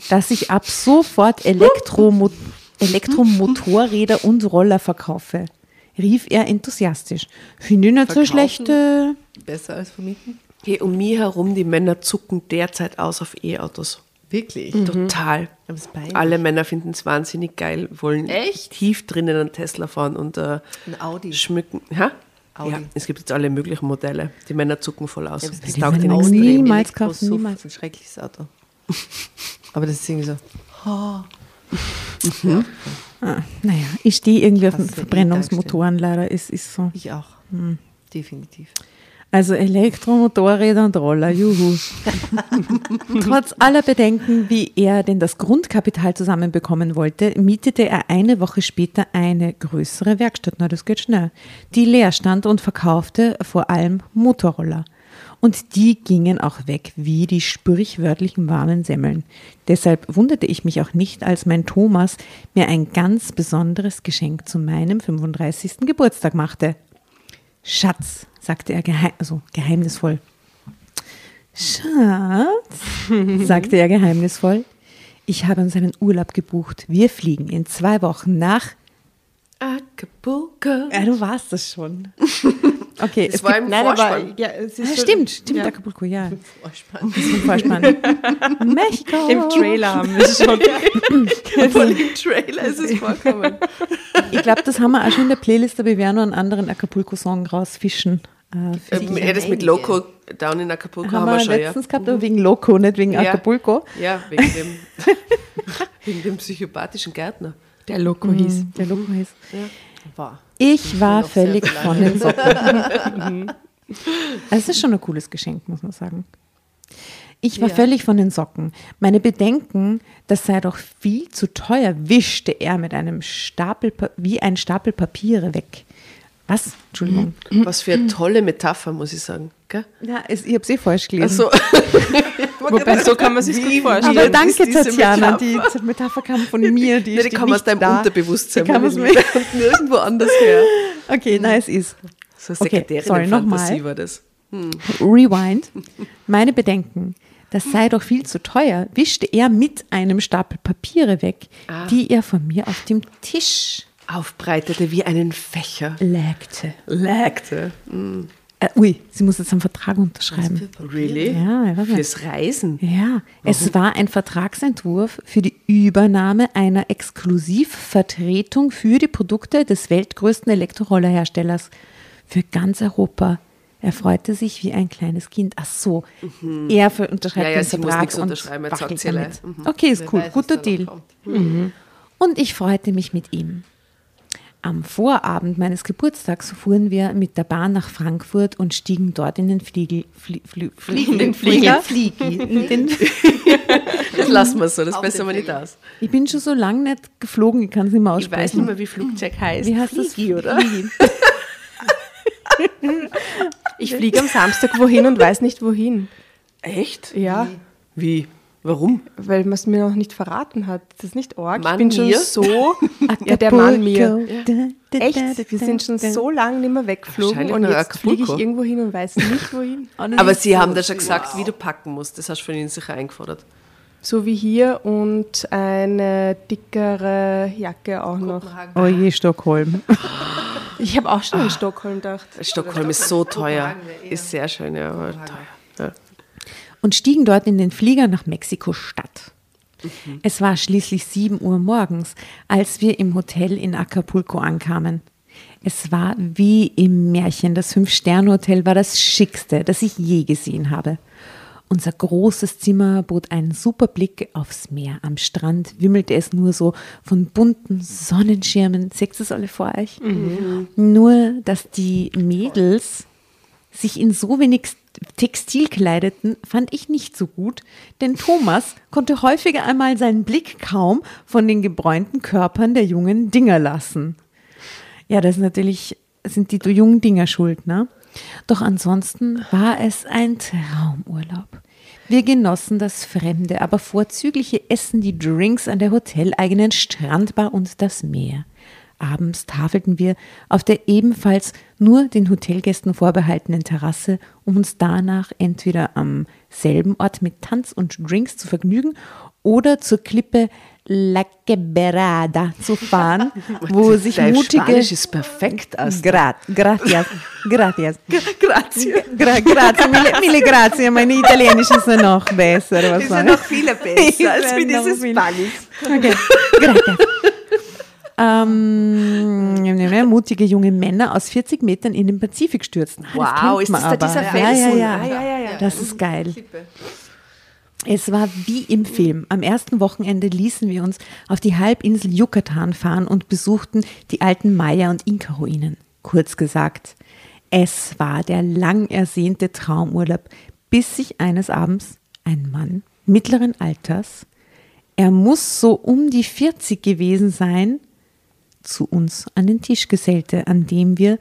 Dass ich ab sofort Elektromo Elektromotorräder und Roller verkaufe, rief er enthusiastisch. Finde ich nicht so Verkaufen? schlecht. Besser als vermieten? Hey, um mich herum, die Männer zucken derzeit aus auf E-Autos. Wirklich? Total. Aber es ist peinlich. Alle Männer finden es wahnsinnig geil, wollen Echt? tief drinnen einen Tesla fahren und äh, Ein Audi. schmücken. Ha? Audi. Ja, es gibt jetzt alle möglichen Modelle. Die Männer zucken voll aus. Ja, das die taugt ihnen extrem. Niemals kaufen, niemals. Ein schreckliches Auto. Aber das ist irgendwie so. Ah, naja, ich stehe irgendwie auf Verbrennungsmotoren leider. Es ist so. Ich auch. Definitiv. Also Elektromotorräder und Roller, juhu. Trotz aller Bedenken, wie er denn das Grundkapital zusammenbekommen wollte, mietete er eine Woche später eine größere Werkstatt, na das geht schnell, die leer stand und verkaufte vor allem Motorroller. Und die gingen auch weg wie die sprichwörtlichen warmen Semmeln. Deshalb wunderte ich mich auch nicht, als mein Thomas mir ein ganz besonderes Geschenk zu meinem 35. Geburtstag machte. Schatz, sagte er geheim, also geheimnisvoll. Schatz, sagte er geheimnisvoll, ich habe uns einen Urlaub gebucht. Wir fliegen in zwei Wochen nach. Acapulco. Ja, du warst das schon. Okay, Das es war gibt, im nein, aber Vorspann. ja, es ist ah, stimmt, stimmt, ja. Acapulco, ja. Vorspann. Im Vorspann. Mexiko. Im Trailer haben wir es schon. Voll im Trailer ist es vorkommen. Ich glaube, das haben wir auch schon in der Playlist, aber wir werden noch einen anderen Acapulco-Song rausfischen. Äh, Ähm, ja, das mit Loco Down in Acapulco haben, haben wir wir schon, ja. letztens gehabt, aber wegen Loco, nicht wegen Ja. Acapulco. Ja, wegen dem, wegen dem psychopathischen Gärtner. Der Loco hieß. Der Loco ist. War. Ich war noch sehr völlig von den Socken. Es ist schon ein cooles Geschenk, muss man sagen. Ich war Ja. völlig von den Socken. Meine Bedenken, das sei doch viel zu teuer, wischte er mit einem Stapel, wie ein Stapel Papiere weg. Was? Entschuldigung. Was für eine tolle Metapher, muss ich sagen. Gell? Ja, es, ich habe es eh falsch gelesen. Also, Wobei, so kann man sich gut vorstellen. Aber danke, Tatjana. Metapher? Die Metapher kam von mir. Die, die, die kam aus deinem da. Unterbewusstsein. Die kam aus mir. Nirgendwo anders her. Okay, na, es ist. So eine Okay, Sekretärin sorry. Fantasie war das. Rewind. Meine Bedenken. Das sei doch viel zu teuer, wischte er mit einem Stapel Papiere weg, Ah. die er von mir auf dem Tisch Aufbreitete wie einen Fächer. legte. Legte. Äh, ui, sie muss jetzt einen Vertrag unterschreiben. Really? Ja. Fürs Reisen. Ja, es war ein Vertragsentwurf für die Übernahme einer Exklusivvertretung für die Produkte des weltgrößten Elektrorollerherstellers für ganz Europa. Er freute sich wie ein kleines Kind. Ach so, er für- unterschreibt Mhm. Ja, ja, den sie muss Vertrag nichts und unterschreiben, jetzt wackelt sagt sie damit. Mhm. Okay, ist Wer cool, weiß, guter Deal. kommt. Und ich freute mich mit ihm. Am Vorabend meines Geburtstags fuhren wir mit der Bahn nach Frankfurt und stiegen dort in den Fliegel, flie, flie, fliegenden Flieger. In den, Das lassen wir so, das bessern wir nicht aus. ich bin schon so lange nicht geflogen, ich kann es nicht mehr Ich weiß aussprechen. nicht mehr, wie Flugzeug heißt. Wie heißt Fliegi, das? oder? Fliegi. Ich fliege am Samstag wohin und weiß nicht wohin. Echt? Ja, Wie? Warum? weil man es mir noch nicht verraten hat. Das ist nicht arg. Mann ich bin schon mir? so. ja, der Mann mir. Echt? Wir sind schon so lange nicht mehr weggeflogen Wahrscheinlich und jetzt fliege ich irgendwo hin und weiß nicht wohin. Aber sie haben da schon gesagt, wie du packen musst. Das hast du von ihnen sicher eingefordert. So wie hier und eine dickere Jacke auch noch. Oh je, Stockholm. Ich habe auch schon in Stockholm gedacht. Stockholm ist so teuer. Ist sehr schön, ja, aber teuer. Ja. Und stiegen dort in den Flieger nach Mexiko-Stadt. Es war schließlich 7 Uhr morgens, als wir im Hotel in Acapulco ankamen. Es war wie im Märchen. Das Fünf-Sterne-Hotel war das schickste, das ich je gesehen habe. Unser großes Zimmer bot einen super Blick aufs Meer. Am Strand wimmelte es nur so von bunten Sonnenschirmen. Seht ihr es alle vor euch? Nur, dass die Mädels sich in so wenig Textil kleideten, fand ich nicht so gut, denn Thomas konnte häufiger einmal seinen Blick kaum von den gebräunten Körpern der jungen Dinger lassen. Ja, das natürlich, sind die jungen Dinger schuld, ne? Doch ansonsten war es ein Traumurlaub. Wir genossen das fremde, aber vorzügliche Essen, die Drinks an der hoteleigenen Strandbar und das Meer. Abends tafelten wir auf der ebenfalls nur den Hotelgästen vorbehaltenen Terrasse, um uns danach entweder am selben Ort mit Tanz und Drinks zu vergnügen oder zur Klippe La Quebrada zu fahren, wo sich Dein mutige Spanisch ist perfekt, Asta. Gra gracias, gracias. Grazie. Gra grazie, mille, mille grazie. Meine Italienisch ist ja noch besser. Was Ist ja noch viel besser als wie dieses Spanisch. Okay, gracias. Ähm, mutige junge Männer aus 40 Metern in den Pazifik stürzten. Ah, Wow, ist das da aber. dieser ja, ja, Felsen? ja. Ah, ja, ja, ja. Das ist geil. Es war wie im Film. Am ersten Wochenende ließen wir uns auf die Halbinsel Yucatan fahren und besuchten die alten Maya- und Inka-Ruinen. Kurz gesagt, es war der lang ersehnte Traumurlaub, bis sich eines Abends ein Mann mittleren Alters, er muss so um die 40 gewesen sein, zu uns an den Tisch gesellte, an dem wir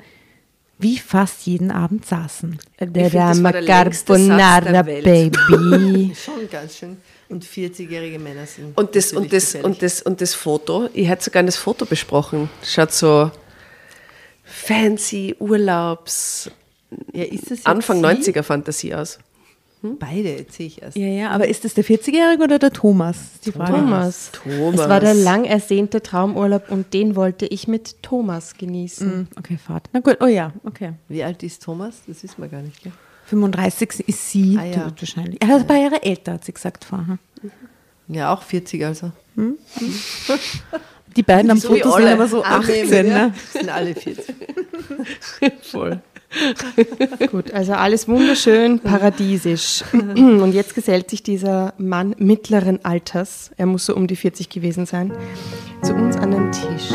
wie fast jeden Abend saßen. Der Satz Carbonara. Baby. Schon ganz schön. Und 40-jährige Männer sind. Und das, und, das, gefährlich. und, das, und das Foto, ich hätte sogar das Foto besprochen. Schaut so fancy, Urlaubs, ja, ist das jetzt Anfang Sie? 90er Fantasie aus. Beide, jetzt sehe ich erst. Ja, ja, aber ist das der 40-Jährige oder der Thomas? Die Frage. Thomas. Thomas. Es war der lang ersehnte Traumurlaub und den wollte ich mit Thomas genießen. Hm, Okay, Fahrt. Na gut, oh ja, okay. Wie alt ist Thomas? Das wissen wir gar nicht. Gell? 35 ist sie Ah, ja. wahrscheinlich. Er ist ein paar Jahre älter, hat sie gesagt vorher. Ja, auch 40 also. Die beiden am So Foto sind aber so Annehmen, 18, ja. ne? Sind alle 40. Voll. Gut, also alles wunderschön paradiesisch. Und jetzt gesellt sich dieser Mann mittleren Alters, er muss so um die 40 gewesen sein, zu uns an den Tisch.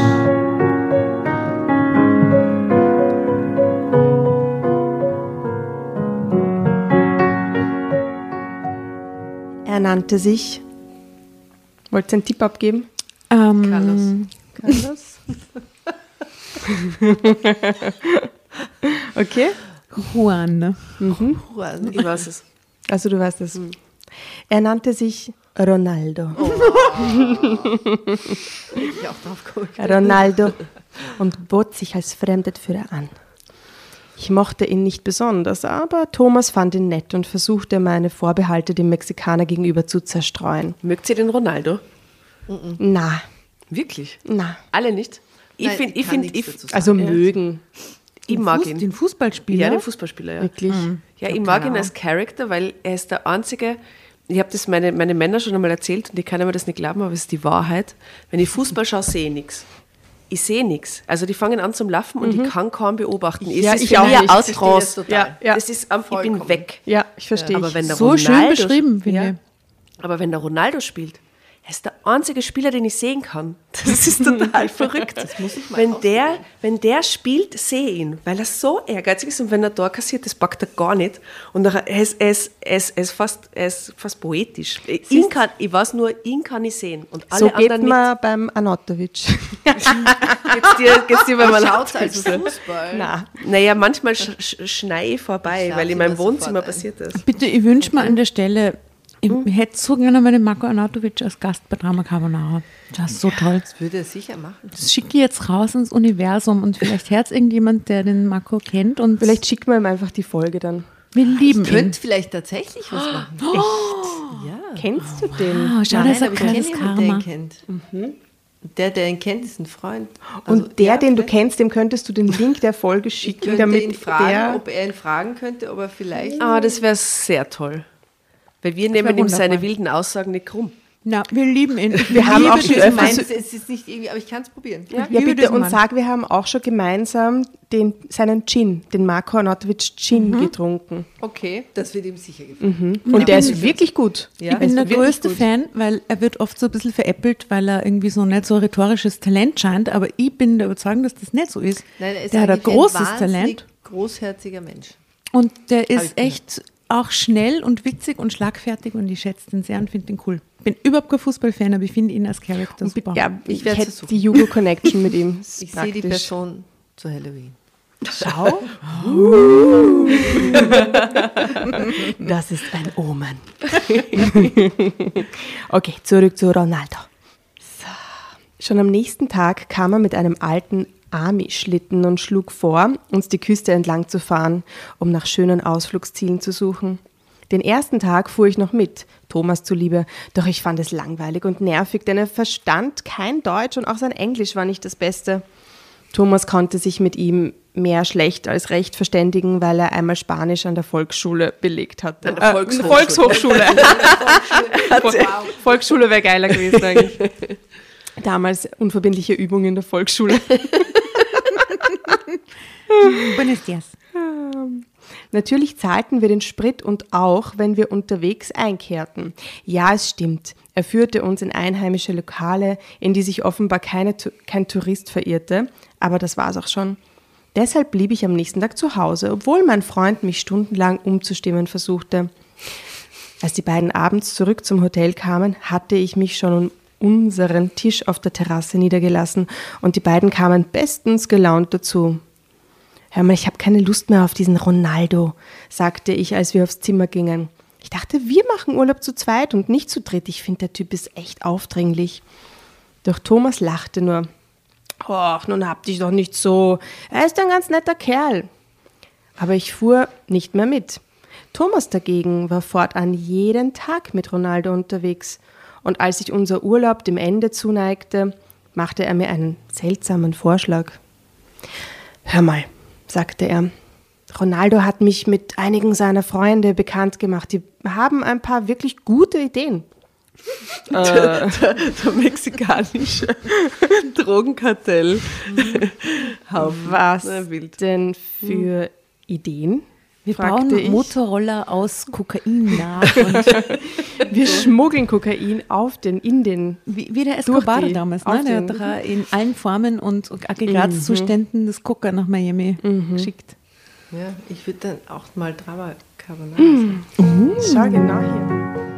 Er nannte sich. Wollt ihr einen Tipp abgeben? Ähm, Carlos. Okay. Juan. Juan. Ich weiß es. Also du weißt es. Er nannte sich Ronaldo. Ich auch drauf. Ronaldo und bot sich als Fremdenführer an. Ich mochte ihn nicht besonders, aber Thomas fand ihn nett und versuchte meine Vorbehalte dem Mexikaner gegenüber zu zerstreuen. Mögt ihr den Ronaldo? Na, Wirklich? na. Alle nicht? Ich finde, ich, kann find, nichts ich, dazu sagen. Also Ja. mögen. Ich mag Fuß- ihn. Den Fußballspieler. Ja, den Fußballspieler, ja. Wirklich. Ja, ich mag ihn als Charakter, weil er ist der einzige, ich habe das meine, meine Männer schon einmal erzählt und die können mir das nicht glauben, aber es ist die Wahrheit. Wenn ich Fußball schaue, sehe ich nichts. Ich sehe nichts. Also die fangen an zum Laufen und ich kann kaum beobachten. Es Ja, ist ich auch nicht. aus Ich Trance. Ja, ja. Das ist einfach, ich bin weg. Ja, ich verstehe. Aber ich. wenn der So schön Ronaldo, beschrieben, finde ja, ich. Aber wenn der Ronaldo spielt, er ist der einzige Spieler, den ich sehen kann. Das ist total verrückt. Das muss ich mal wenn, der, wenn der spielt, sehe ich ihn, weil er so ehrgeizig ist und wenn er Tor kassiert, das packt er gar nicht. Und er ist, er ist, er ist, er ist, fast, er ist fast poetisch. Ihn kann, ich weiß nur, ihn kann ich sehen. Und alle so geht anderen man nicht. beim Anatovic. Geht's dir, geht's dir beim Anatovic als so? Fußball. Na, Naja, manchmal sch sch schneie ich vorbei, Ich weil in meinem Wohnzimmer passiert ist. Bitte, ich wünsche mir an der Stelle, ich hätte so gerne mal den Marco Arnautovic als Gast bei Drama Carbonara. Das ist so toll. Das würde er sicher machen. Das schicke ich jetzt raus ins Universum und vielleicht hört irgendjemand, der den Marco kennt und vielleicht schickt man ihm einfach die Folge dann. wir lieben ihn. Könnte vielleicht tatsächlich was machen. Ja. Kennst du den? Schau, Nein, das ist ein ich ihn Karma. kennt. Und Der, der ihn kennt, ist ein Freund. Also, Und der, ja, den du kennst, dem könntest du den Link der Folge Ich schicken, könnte damit ihn fragen, der. ob er ihn fragen könnte, ob er vielleicht. Ah, das wäre sehr toll. Weil wir nehmen ihm seine wilden Aussagen nicht krumm. Na, wir lieben ihn. Wir haben auch schon öfters. es ist nicht irgendwie, aber ich kann es probieren. Ja, Ja, bitte, und Mann. sag, wir haben auch schon gemeinsam den, seinen Gin, den Marco Arnautovic Gin Mhm. getrunken. Okay, das wird ihm sicher gefallen. Und der ist wirklich gut. Ja, ich bin der größte gut. Fan, weil er wird oft so ein bisschen veräppelt, weil er irgendwie so nicht so rhetorisches Talent scheint, aber ich bin der Überzeugung, dass das nicht so ist. Nein, er ist der hat ein großes wahnsinnig Talent großherziger Mensch. und der ist echt auch schnell und witzig und schlagfertig und ich schätze den sehr und finde den cool. Ich bin überhaupt kein Fußballfan, aber ich finde ihn als Charakter super. Ja, Ich ich, hätte die Jugo-Connection mit ihm. Ich sehe die. Person zu Halloween. Schau. Das ist ein Omen. okay, zurück zu Ronaldo. So. Schon am nächsten Tag kam er mit einem alten Army-Schlitten und schlug vor, uns die Küste entlang zu fahren, um nach schönen Ausflugszielen zu suchen. Den ersten Tag fuhr ich noch mit, Thomas zuliebe, doch ich fand es langweilig und nervig, denn er verstand kein Deutsch und auch sein Englisch war nicht das Beste. Thomas konnte sich mit ihm mehr schlecht als recht verständigen, weil er einmal Spanisch an der Volksschule belegt hatte. An der Volkshochschule. Volkshochschule. Vol- Volksschule wäre geiler gewesen eigentlich. Damals unverbindliche Übung in der Volksschule. Buenos dias. Natürlich zahlten wir den Sprit und auch, wenn wir unterwegs einkehrten. Ja, es stimmt. Er führte uns in einheimische Lokale, in die sich offenbar keine, kein Tourist verirrte, aber das war's auch schon. Deshalb blieb ich am nächsten Tag zu Hause, obwohl mein Freund mich stundenlang umzustimmen versuchte. Als die beiden abends zurück zum Hotel kamen, hatte ich mich schon um unseren Tisch auf der Terrasse niedergelassen und die beiden kamen bestens gelaunt dazu. Hör mal, ich habe keine Lust mehr auf diesen Ronaldo, sagte ich, als wir aufs Zimmer gingen. Ich dachte, wir machen Urlaub zu zweit und nicht zu dritt. Ich finde, der Typ ist echt aufdringlich. Doch Thomas lachte nur. Och, nun habt dich doch nicht so. Er ist ein ganz netter Kerl. Aber ich fuhr nicht mehr mit. Thomas dagegen war fortan jeden Tag mit Ronaldo unterwegs. Und als sich unser Urlaub dem Ende zuneigte, machte er mir einen seltsamen Vorschlag. Hör mal, sagte er. Ronaldo hat mich mit einigen seiner Freunde bekannt gemacht. Die haben ein paar wirklich gute Ideen. der mexikanische Drogenkartell. Haufen. Was denn für Ideen? Wir fragte bauen ich. Motorroller aus Kokain nach und Wir schmuggeln Kokain auf den, in den. wie, wie der Escobar die- damals, ne? der den- hat in allen Formen und Aggregatzuständen das Coca nach Miami geschickt. Ja, ich würde dann auch mal Drama Carbonara sagen. Schau genau hier.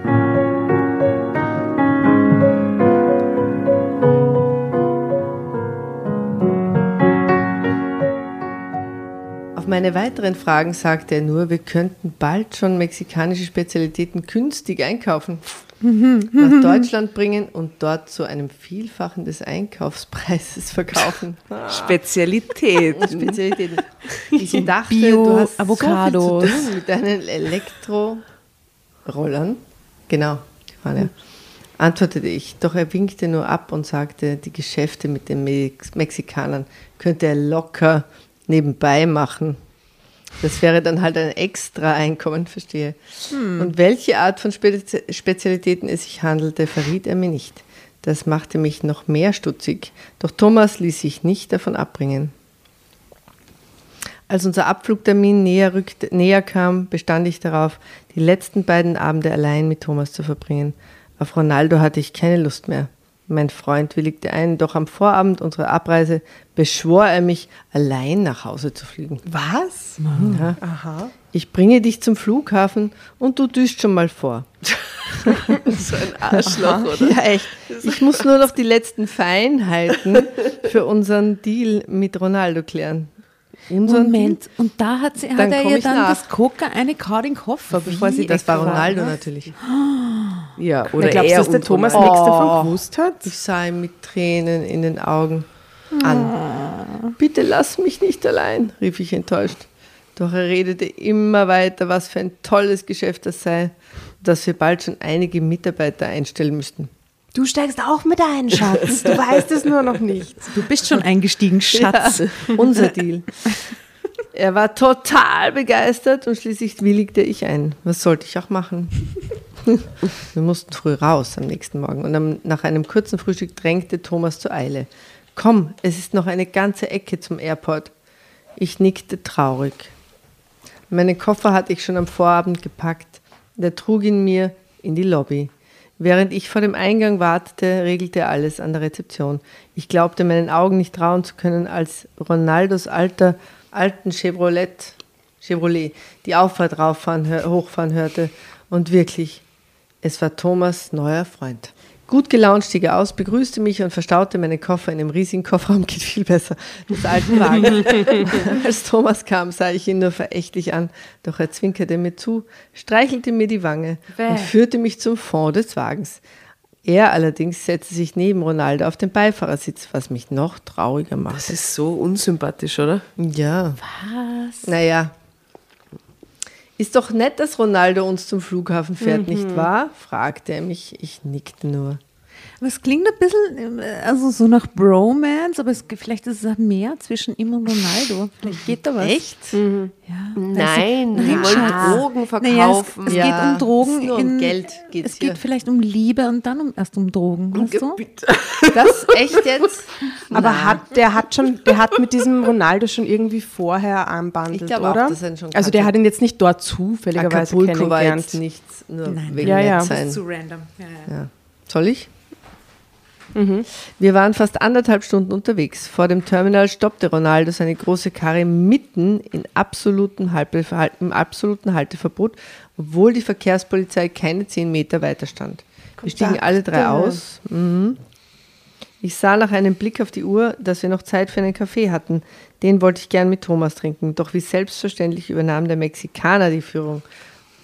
Auf meine weiteren Fragen sagte er nur, wir könnten bald schon mexikanische Spezialitäten günstig einkaufen, nach Deutschland bringen und dort zu einem Vielfachen des Einkaufspreises verkaufen. Ah, Spezialität. Spezialitäten. Ich dachte, Bio, du hast Avocados. so viel zu tun mit deinen Elektrorollern. Genau, die waren ja. Antwortete ich, doch er winkte nur ab und sagte, die Geschäfte mit den Mex Mexikanern könnte er locker nebenbei machen. Das wäre dann halt ein extra Einkommen, verstehe. Und welche Art von Spezi Spezialitäten es sich handelte, verriet er mir nicht. Das machte mich noch mehr stutzig. Doch Thomas ließ sich nicht davon abbringen. Als unser Abflugtermin näher, rückte, näher kam, bestand ich darauf, die letzten beiden Abende allein mit Thomas zu verbringen. Auf Ronaldo hatte ich keine Lust mehr. Mein Freund willigte ein, doch am Vorabend unserer Abreise beschwor er mich, allein nach Hause zu fliegen. Was? Ja. Aha. Ich bringe dich zum Flughafen und du düst schon mal vor. So ein Arschloch, oder? Ja, echt. Ich muss nur noch die letzten Feinheiten für unseren Deal mit Ronaldo klären. Moment, und da hat, sie, Dann hat er ihr dann nach. das Coca in den Koffer, bevor sie? Das war Ronaldo ne? natürlich. Ja, Oder oder glaubst du, dass der Thomas Ronaldo. nichts davon Oh. gewusst hat? Ich sah ihn mit Tränen in den Augen an. Bitte lass mich nicht allein, rief ich enttäuscht. Doch er redete immer weiter, was für ein tolles Geschäft das sei, dass wir bald schon einige Mitarbeiter einstellen müssten. Du steigst auch mit ein, Schatz. Du weißt es nur noch nicht. Du bist schon eingestiegen, Schatz. Ja, unser Deal. Er war total begeistert und schließlich willigte ich ein. Was sollte ich auch machen? Wir mussten früh raus am nächsten Morgen und am, nach einem kurzen Frühstück drängte Thomas zur Eile. Komm, es ist noch eine ganze Ecke zum Airport. Ich nickte traurig. Meine Koffer hatte ich schon am Vorabend gepackt. Er trug ihn mir in die Lobby. Während ich vor dem Eingang wartete, regelte alles an der Rezeption. Ich glaubte meinen Augen nicht trauen zu können, als Ronaldos alter, alten Chevrolet, Chevrolet die Auffahrt rauffahren, hochfahren hörte. Und wirklich, es war Thomas neuer Freund. Gut gelaunt stieg er aus, begrüßte mich und verstaute meine Koffer in einem riesigen Kofferraum, geht viel besser, des alten Wagens. Als Thomas kam, sah ich ihn nur verächtlich an, doch er zwinkerte mir zu, streichelte mir die Wange und führte mich zum Fond des Wagens. Er allerdings setzte sich neben Ronaldo auf den Beifahrersitz, was mich noch trauriger Das machte. ist so unsympathisch, oder? Ja. Was? Naja. Ist doch nett, dass Ronaldo uns zum Flughafen fährt, nicht wahr? fragte er mich. Ich nickte nur. Aber es klingt ein bisschen, äh, also so nach Bromance, aber es, vielleicht ist es auch mehr zwischen ihm und Ronaldo. Vielleicht geht da was. Echt? Ja. Nein, die Nein, wollen. Drogen Naja, es, verkaufen. es Ja, geht um Drogen. es nur um in, Geld geht's es geht hier. vielleicht um Liebe und dann um, erst um Drogen. Weißt du? Das echt jetzt? Aber hat, der hat schon, der hat mit diesem Ronaldo schon irgendwie vorher anbandelt, Ich glaube auch, oder? dass er ihn schon also der hat ihn jetzt nicht dort zufälligerweise Acapulco war kennengelernt. jetzt nichts, nur Nein. wegen Ja, ja. sein. Zu random. Ja, ja. Ja. Soll ich? Wir waren fast anderthalb Stunden unterwegs. Vor dem Terminal stoppte Ronaldo seine große Karre mitten in absoluten Halte, im absoluten Halteverbot, obwohl die Verkehrspolizei keine zehn Meter weiter stand. Wir stiegen alle drei aus. Mhm. Ich sah nach einem Blick auf die Uhr, dass wir noch Zeit für einen Kaffee hatten. Den wollte ich gern mit Thomas trinken. Doch wie selbstverständlich übernahm der Mexikaner die Führung.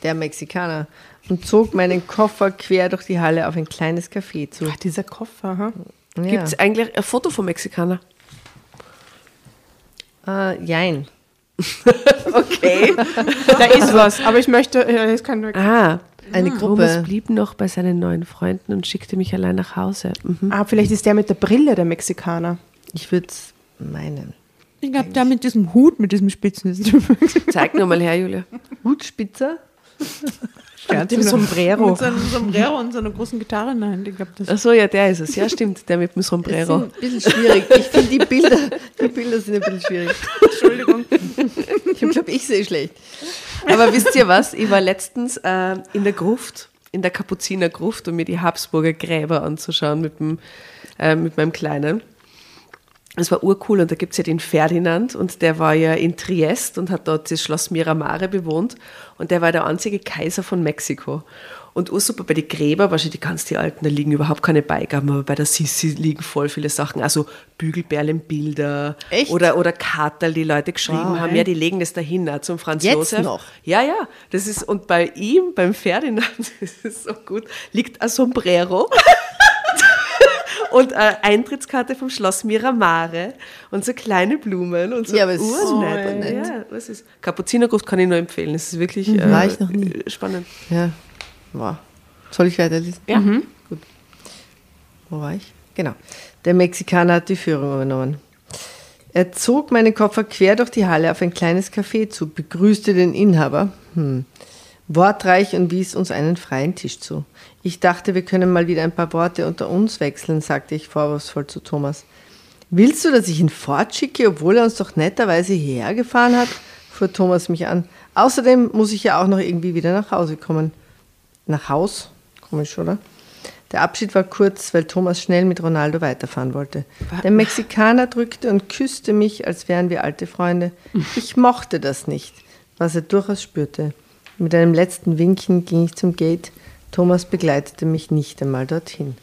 Der Mexikaner. Und zog meinen Koffer quer durch die Halle auf ein kleines Café zu. Ach, dieser Koffer, ha? Ja. Gibt es eigentlich ein Foto vom Mexikaner? Äh, jein. Okay. Da ist was, aber ich möchte, ja, das kann nur. ah, Eine Thomas Gruppe. blieb noch bei seinen neuen Freunden und schickte mich allein nach Hause. Mhm. Ah, vielleicht ist der mit der Brille der Mexikaner. Ich würde es meinen. Ich glaube, da mit diesem Hut, mit diesem Spitzen Zeig nur mal her, Julia. Hutspitzer? Mit dem Sombrero. Mit seinem Sombrero und seiner großen Gitarre in der Hand. Ich glaube, das Achso, ja, der ist es. Ja, stimmt, der mit dem Das ist Sombrero. ein bisschen schwierig. Ich finde die Bilder, die Bilder sind ein bisschen schwierig. Entschuldigung. Ich glaube, ich sehe schlecht. Aber wisst ihr was? Ich war letztens äh, in der Gruft, in der Kapuzinergruft, um mir die Habsburger Gräber anzuschauen mit, dem, äh, mit meinem Kleinen. Es war urcool und da gibt es ja den Ferdinand und der war ja in Triest und hat dort das Schloss Miramare bewohnt und der war der einzige Kaiser von Mexiko. Und ursuper bei den Gräber, wahrscheinlich die ganz die alten, da liegen überhaupt keine Beigaben, aber bei der Sissi liegen voll viele Sachen, also Bügelperlenbilder Echt? oder, oder Kartel, die Leute geschrieben haben, ja, die legen das dahin auch zum Franz Jetzt Josef. noch? Ja, ja, das ist, und bei ihm, beim Ferdinand, das ist so gut, liegt ein Sombrero und eine Eintrittskarte vom Schloss Miramare und so kleine Blumen und so Ja, aber es ist urnett. super nett. Ja, was ist? Kapuzinergruft kann ich nur empfehlen, es ist wirklich äh, War ich noch nie. spannend. Ja. Wow. Soll ich weiterlesen? Ja. Gut. Wo war ich? Genau. Der Mexikaner hat die Führung übernommen. Er zog meinen Koffer quer durch die Halle auf ein kleines Café zu, begrüßte den Inhaber, hm. wortreich und wies uns einen freien Tisch zu. Ich dachte, wir können mal wieder ein paar Worte unter uns wechseln, sagte ich vorwurfsvoll zu Thomas. Willst du, dass ich ihn fortschicke, obwohl er uns doch netterweise hierher gefahren hat? fuhr Thomas mich an. Außerdem muss ich ja auch noch irgendwie wieder nach Hause kommen. Nach Haus? Komisch, oder? Der Abschied war kurz, weil Thomas schnell mit Ronaldo weiterfahren wollte. Der Mexikaner drückte und küsste mich, als wären wir alte Freunde. Ich mochte das nicht, was er durchaus spürte. Mit einem letzten Winken ging ich zum Gate. Thomas begleitete mich nicht einmal dorthin.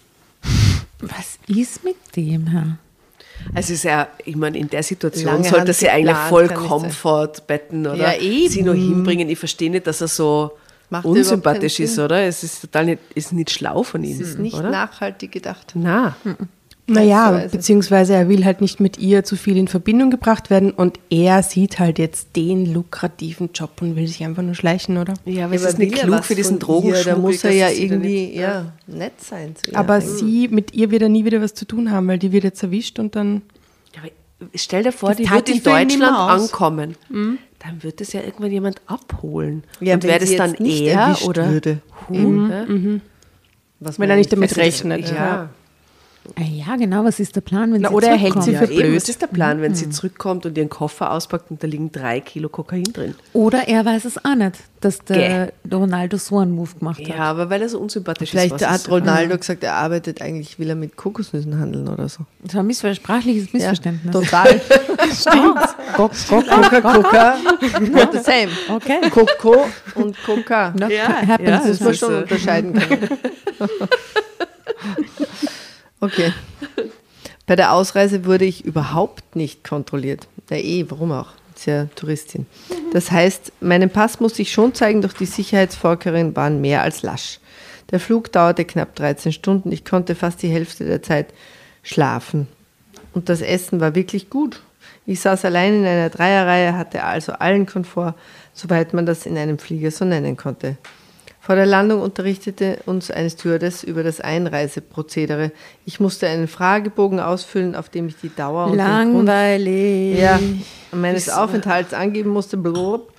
Was ist mit dem, Herr? Also ist ja, ich meine, in der Situation Lange sollte sie eigentlich geplant, voll Comfort betten, oder? Ja, eben. Sie nur hinbringen. Ich verstehe nicht, dass er so Macht unsympathisch ist, oder? Es ist total nicht, ist nicht schlau von ihm. Es ist nicht oder? nachhaltig gedacht. Na, Naja, Weise. beziehungsweise er will halt nicht mit ihr zu viel in Verbindung gebracht werden und er sieht halt jetzt den lukrativen Job und will sich einfach nur schleichen, oder? ja, aber es ist nicht klug für diesen Drogenschmuggel. Da muss er ja irgendwie nicht- ja, nett sein zu ihr. Aber sie, mit ihr wird er nie wieder was zu tun haben, weil die wird jetzt erwischt und dann. Ja, aber stell dir vor, Das die wird in Deutschland ankommen. Dann wird es ja irgendwann jemand abholen. Ja, Und wäre das dann er erwischt oder würde. Hu? Ja? Was Wenn er nicht damit rechnet. Ja. Ah ja, genau, was ist der Plan, wenn Na, sie oder er hält zurückkommt? sie Ja, für eben, blöd. was ist der Plan, wenn sie zurückkommt und ihren Koffer auspackt und da liegen drei Kilo Kokain drin? Oder er weiß es auch nicht, dass der Ronaldo so einen Move gemacht hat. Ja, aber weil er so unsympathisch Vielleicht ist. was hat Ronaldo gesagt, er arbeitet eigentlich, will er mit Kokosnüssen handeln oder so. Das war ein missver sprachliches Missverständnis. total. Gok, gok, Coca-Cola, not the same. Okay. Coco und Coca. Ja, ja, Das muss man schon unterscheiden können. Okay. Bei der Ausreise wurde ich überhaupt nicht kontrolliert. Na eh, warum auch? Ist ja Touristin. Das heißt, meinen Pass musste ich schon zeigen, doch die Sicherheitsvorkehrungen waren mehr als lasch. Der Flug dauerte knapp 13 Stunden. Ich konnte fast die Hälfte der Zeit schlafen. Und das Essen war wirklich gut. Ich saß allein in einer Dreierreihe, hatte also allen Komfort, soweit man das in einem Flieger so nennen konnte. Vor der Landung unterrichtete uns eine Stewardess über das Einreiseprozedere. Ich musste einen Fragebogen ausfüllen, auf dem ich die Dauer und den Grund Langweilig. ja, meines Aufenthalts angeben musste. Blub.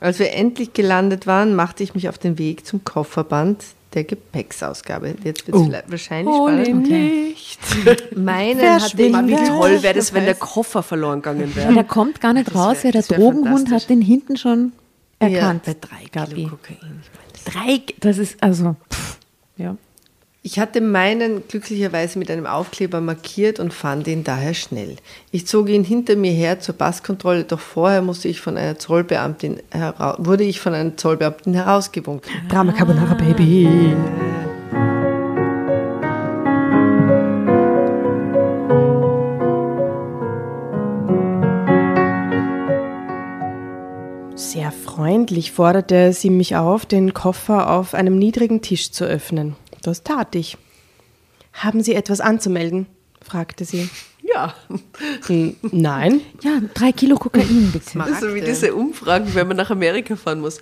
Als wir endlich gelandet waren, machte ich mich auf den Weg zum Kofferband der Gepäcksausgabe. Jetzt wird es wahrscheinlich spannend. nicht. Meinen Verschwinden. hatte ich Wie toll wäre das, das wenn der Koffer verloren gegangen wäre. der kommt gar nicht Das raus, wär- ja, der Drogenhund hat den hinten schon erkannt. Ja, bei drei Kilo Gabi. Kokain. Drei, das ist also, pff, ja. Ich hatte meinen glücklicherweise mit einem Aufkleber markiert und fand ihn daher schnell. Ich zog ihn hinter mir her zur Passkontrolle, doch vorher musste ich von einer Zollbeamtin wurde ich von einer Zollbeamtin herausgewunken. Drama Carbonara Baby. Sehr freundlich forderte sie mich auf, den Koffer auf einem niedrigen Tisch zu öffnen. Das tat ich. Haben Sie etwas anzumelden? fragte sie. Ja, Hm, Nein. Ja, drei Kilo Kokain, bitte. das ist so wie diese Umfragen, wenn man nach Amerika fahren muss.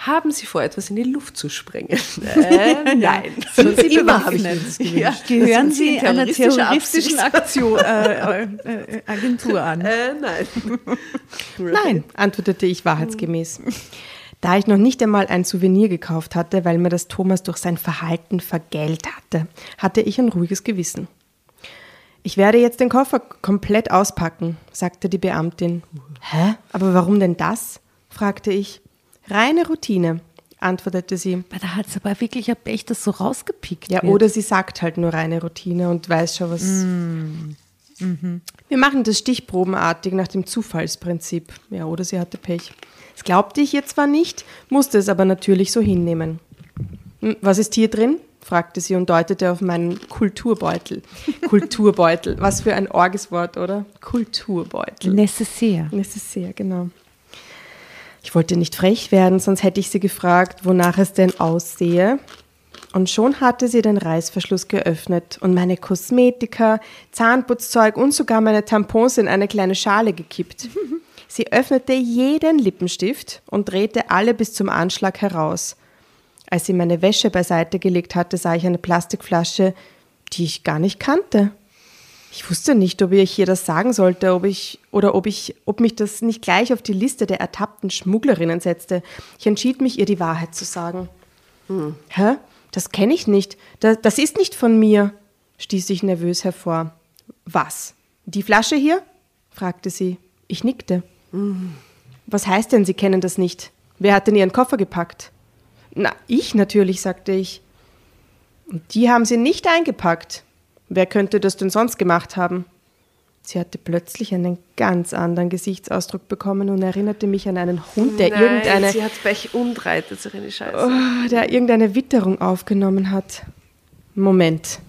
Haben Sie vor, etwas in die Luft zu sprengen? Äh, nein. Sind Sie Immer habe ich das gewünscht. Ja, Gehören Sie Sie in einer terroristischen Aktion, äh, äh, äh, Agentur an? Äh, nein. Nein, antwortete ich wahrheitsgemäß. Da ich noch nicht einmal ein Souvenir gekauft hatte, weil mir das Thomas durch sein Verhalten vergällt hatte, hatte ich ein ruhiges Gewissen. Ich werde jetzt den Koffer komplett auspacken, sagte die Beamtin. Hä? Aber warum denn das? fragte ich. Reine Routine, antwortete sie. Da hat es aber wirklich ein Pech, das so rausgepickt Ja, wird. oder sie sagt halt nur reine Routine und weiß schon was. Wir machen das stichprobenartig nach dem Zufallsprinzip. Ja, oder sie hatte Pech. Das glaubte ich jetzt zwar nicht, musste es aber natürlich so hinnehmen. Hm, Was ist hier drin? fragte sie und deutete auf meinen Kulturbeutel. Kulturbeutel, was für ein orges Wort, oder? Kulturbeutel. Necessaire. Necessaire, genau. Ich wollte nicht frech werden, sonst hätte ich sie gefragt, wonach es denn aussehe. Und schon hatte sie den Reißverschluss geöffnet und meine Kosmetika, Zahnputzzeug und sogar meine Tampons in eine kleine Schale gekippt. Sie öffnete jeden Lippenstift und drehte alle bis zum Anschlag heraus. Als sie meine Wäsche beiseite gelegt hatte, sah ich eine Plastikflasche, die ich gar nicht kannte. Ich wusste nicht, ob ich ihr das sagen sollte, ob ich oder ob ich, ob mich das nicht gleich auf die Liste der ertappten Schmugglerinnen setzte. Ich entschied mich, ihr die Wahrheit zu sagen. Hä? Das kenne ich nicht. Das, das ist nicht von mir, stieß ich nervös hervor. Was? Die Flasche hier? fragte sie. Ich nickte. Was heißt denn, Sie kennen das nicht? Wer hat denn Ihren Koffer gepackt? Na, ich natürlich, sagte ich. Und die haben sie nicht eingepackt. Wer könnte das denn sonst gemacht haben? Sie hatte plötzlich einen ganz anderen Gesichtsausdruck bekommen und erinnerte mich an einen Hund, der Nein, irgendeine sie hat Pech und reitet sich in die Scheiße. Oh, der irgendeine Witterung aufgenommen hat. Moment,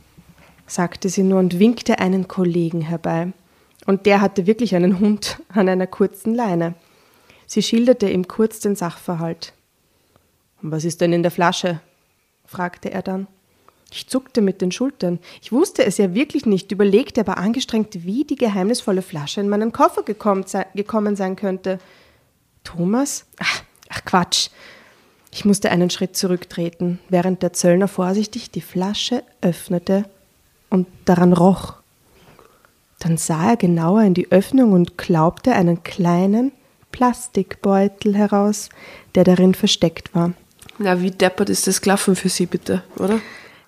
sagte sie nur und winkte einen Kollegen herbei. Und der hatte wirklich einen Hund an einer kurzen Leine. Sie schilderte ihm kurz den Sachverhalt. Was ist denn in der Flasche? fragte er dann. Ich zuckte mit den Schultern. Ich wusste es ja wirklich nicht, überlegte aber angestrengt, wie die geheimnisvolle Flasche in meinen Koffer gekommen, gekommen sein könnte. Thomas? Ach, ach Quatsch. Ich musste einen Schritt zurücktreten, während der Zöllner vorsichtig die Flasche öffnete und daran roch. Dann sah er genauer in die Öffnung und glaubte einen kleinen Plastikbeutel heraus, der darin versteckt war. Na, wie deppert ist das gelaufen für Sie, bitte, oder?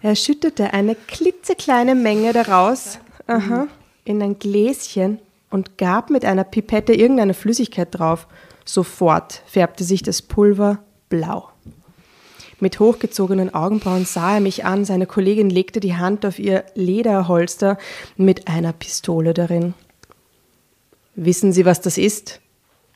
Er schüttete eine klitzekleine Menge daraus aha, in ein Gläschen und gab mit einer Pipette irgendeine Flüssigkeit drauf. Sofort färbte sich das Pulver blau. Mit hochgezogenen Augenbrauen sah er mich an, seine Kollegin legte die Hand auf ihr Lederholster mit einer Pistole darin. Wissen Sie, was das ist?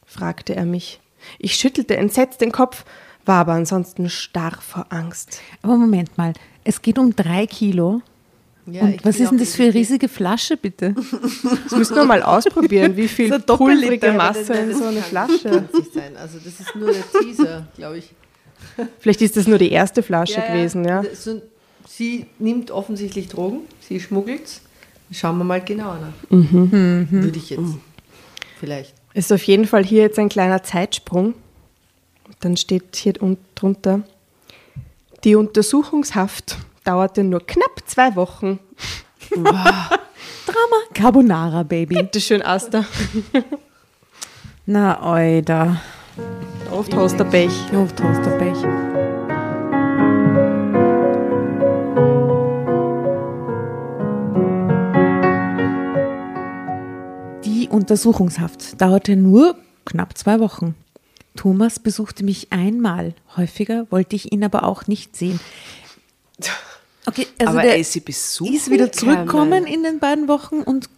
fragte er mich. Ich schüttelte entsetzt den Kopf, war aber ansonsten starr vor Angst. Aber Moment mal, es geht um drei Kilo. Ja, Und was ist denn das für eine riesige Flasche, bitte? Das müssen wir mal ausprobieren, wie viel So pulverige Masse in das so eine kann Flasche. nicht sein. Also das ist nur der Teaser, glaube ich. Vielleicht ist das nur die erste Flasche gewesen, ja. So, sie nimmt offensichtlich Drogen, sie schmuggelt's. Schauen wir mal genauer nach. Mhm. Würde ich jetzt vielleicht. Ist auf jeden Fall hier jetzt ein kleiner Zeitsprung. Dann steht hier un- drunter, die Untersuchungshaft dauerte nur knapp zwei Wochen. Drama Carbonara, Baby. Bitte schön, Asta. Na, oida. Oft Toasterpech. Oh, Toasterpech. Die Untersuchungshaft dauerte nur knapp zwei Wochen. Thomas besuchte mich einmal. Häufiger wollte ich ihn aber auch nicht sehen. Okay, also Aber der er ist ist wieder zurückgekommen gekommen. in den beiden Wochen und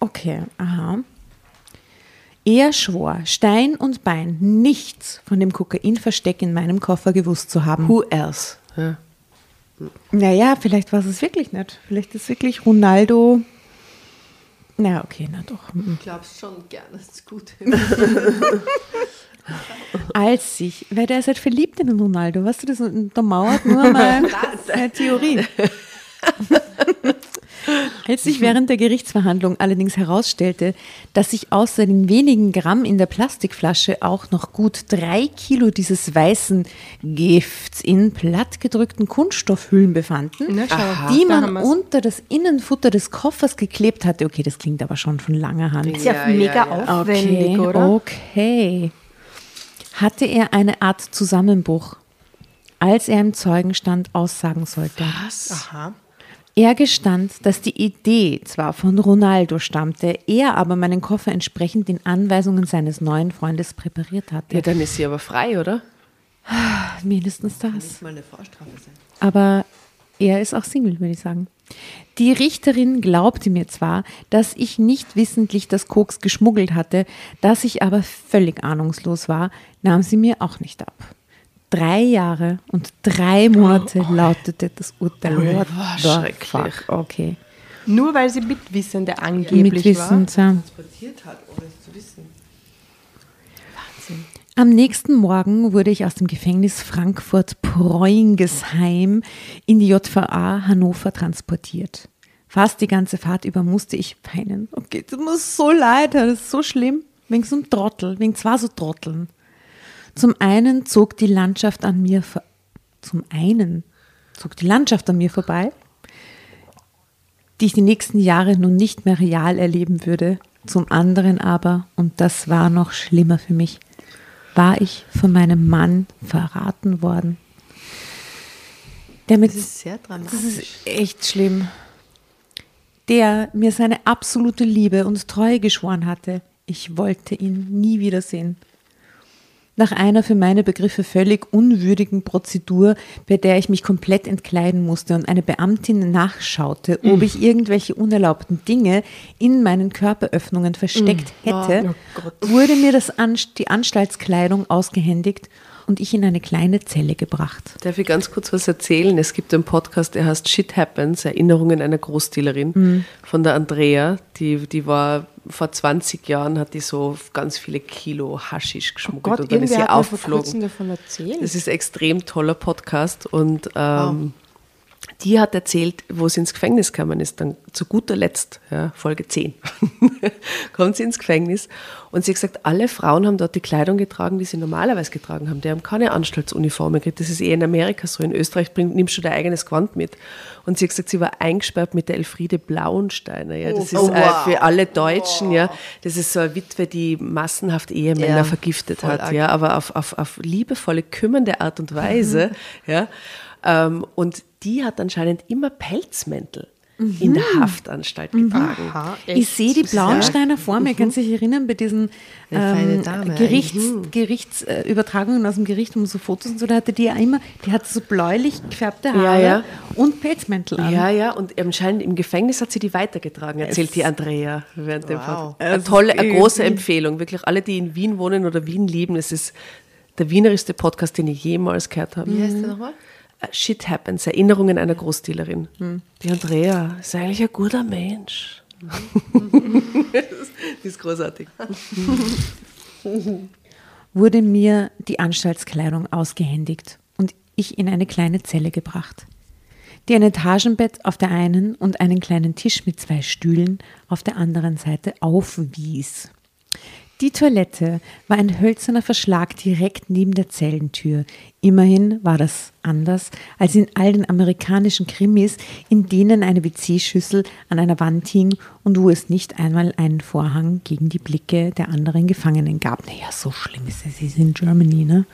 okay, aha. Er schwor, Stein und Bein, nichts von dem Kokainversteck in meinem Koffer gewusst zu haben. Who else? Ja. Naja, vielleicht war es wirklich nicht. Vielleicht ist wirklich Ronaldo. Na, okay, na doch. Mhm. Ich glaube schon gerne, das ist gut. Als sich, weil der ist halt verliebt in den Ronaldo, weißt du, das untermauert nur mal seine Theorie. Als sich während der Gerichtsverhandlung allerdings herausstellte, dass sich außer den wenigen Gramm in der Plastikflasche auch noch gut drei Kilo dieses weißen Gifts in plattgedrückten Kunststoffhüllen befanden, Na, schau, die da man unter das Innenfutter des Koffers geklebt hatte. Okay, das klingt aber schon von langer Hand. Ist ja, Ja, mega ja, ja. aufwendig, okay, oder? Okay. Hatte er eine Art Zusammenbruch, als er im Zeugenstand aussagen sollte. Was? Aha. Er gestand, dass die Idee zwar von Ronaldo stammte, er aber meinen Koffer entsprechend den Anweisungen seines neuen Freundes präpariert hatte. Ja, dann ist sie aber frei, oder? Mindestens das. Muss mal eine Vorstrafe sein. Aber er ist auch Single, würde ich sagen. Die Richterin glaubte mir zwar, dass ich nicht wissentlich das Koks geschmuggelt hatte, dass ich aber völlig ahnungslos war, nahm sie mir auch nicht ab. Drei Jahre und drei Monate lautete das Urteil. Was the schrecklich. fuck? Okay. Nur weil sie Mitwissende angeblich Mit Wissen. war. Transportiert hat, ohne es zu wissen. Am nächsten Morgen wurde ich aus dem Gefängnis Frankfurt-Preungesheim in die JVA Hannover transportiert. Fast die ganze Fahrt über musste ich weinen. Okay, das muss so leid, das ist so schlimm. Wegen so einem Trottel, wegen zwei so Trotteln. Zum einen zog die Landschaft an mir zum einen zog die Landschaft an mir vorbei, die ich die nächsten Jahre nun nicht mehr real erleben würde. Zum anderen aber, und das war noch schlimmer für mich, war ich von meinem Mann verraten worden. Der mit, Das ist sehr dramatisch. das ist echt schlimm. Der mir seine absolute Liebe und Treue geschworen hatte. Ich wollte ihn nie wiedersehen. Nach einer für meine Begriffe völlig unwürdigen Prozedur, bei der ich mich komplett entkleiden musste und eine Beamtin nachschaute, ob ich irgendwelche unerlaubten Dinge in meinen Körperöffnungen versteckt hätte, wurde mir das An die Anstaltskleidung ausgehändigt und ich in eine kleine Zelle gebracht. Darf ich ganz kurz was erzählen? Es gibt einen Podcast, der heißt Shit Happens, Erinnerungen einer Großdealerin von der Andrea. Die, die war vor 20 Jahren, hat die so ganz viele Kilo Haschisch geschmuggelt und dann ist sie aufgeflogen. Das ist ein extrem toller Podcast und ähm, die hat erzählt, wo sie ins Gefängnis gekommen ist, dann zu guter Letzt, ja, Folge 10, kommt sie ins Gefängnis und sie hat gesagt, alle Frauen haben dort die Kleidung getragen, die sie normalerweise getragen haben. Die haben keine Anstaltsuniformen gekriegt. Das ist eh in Amerika so. In Österreich bring, nimmst du dein eigenes Gewand mit. Und sie hat gesagt, sie war eingesperrt mit der Elfriede Blauensteiner. Ja. Das ist Oh, äh, wow. für alle Deutschen, ja. Das ist so eine Witwe, die massenhaft Ehemänner Ja, vergiftet hat, arg. ja, aber auf, auf, auf liebevolle, kümmernde Art und Weise, ja. Ähm, und die hat anscheinend immer Pelzmäntel in der Haftanstalt getragen. Aha, Ich sehe die Blauensteiner vor mir, kannst du dich erinnern, bei diesen ähm, Gerichts, Gerichtsübertragungen aus dem Gericht und so Fotos und so, da hatte die ja immer, die hatte so bläulich gefärbte Haare ja. und Pelzmäntel an. Ja, ja, und anscheinend im Gefängnis hat sie die weitergetragen, erzählt die Andrea während dem Wow. Podcast. Eine tolle, eine große Empfehlung. Wirklich alle, die in Wien wohnen oder Wien lieben, es ist der wienerischste Podcast, den ich jemals gehört habe. Wie heißt der nochmal? Shit Happens, Erinnerungen einer Großdealerin. Die Andrea ist eigentlich ein guter Mensch. die ist großartig. wurde mir die Anstaltskleidung ausgehändigt und ich in eine kleine Zelle gebracht, die ein Etagenbett auf der einen und einen kleinen Tisch mit zwei Stühlen auf der anderen Seite aufwies. Die Toilette war ein hölzerner Verschlag direkt neben der Zellentür. Immerhin war das anders als in all den amerikanischen Krimis, in denen eine WC-Schüssel an einer Wand hing und wo es nicht einmal einen Vorhang gegen die Blicke der anderen Gefangenen gab. Naja, so schlimm ist es, in Germany, ne?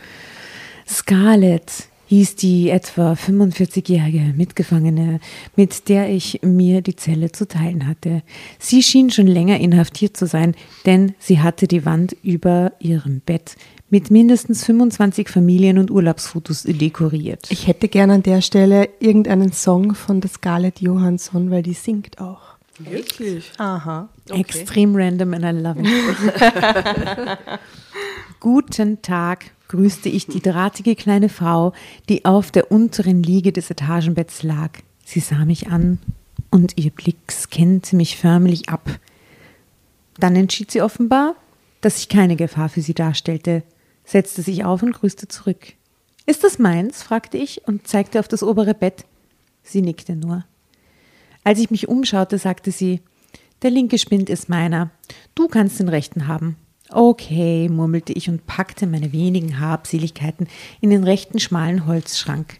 Scarlett hieß die etwa 45-jährige Mitgefangene, mit der ich mir die Zelle zu teilen hatte. Sie schien schon länger inhaftiert zu sein, denn sie hatte die Wand über ihrem Bett mit mindestens 25 Familien- und Urlaubsfotos dekoriert. Ich hätte gern an der Stelle irgendeinen Song von der Scarlett Johansson, weil die singt auch. Wirklich? Aha. Extrem random and I love it. Guten Tag, grüßte ich die drahtige kleine Frau, die auf der unteren Liege des Etagenbetts lag. Sie sah mich an und ihr Blick scannte mich förmlich ab. Dann entschied sie offenbar, dass ich keine Gefahr für sie darstellte, setzte sich auf und grüßte zurück. Ist das meins? fragte ich und zeigte auf das obere Bett. Sie nickte nur. Als ich mich umschaute, sagte sie, der linke Spind ist meiner. Du kannst den rechten haben. Okay, murmelte ich und packte meine wenigen Habseligkeiten in den rechten schmalen Holzschrank.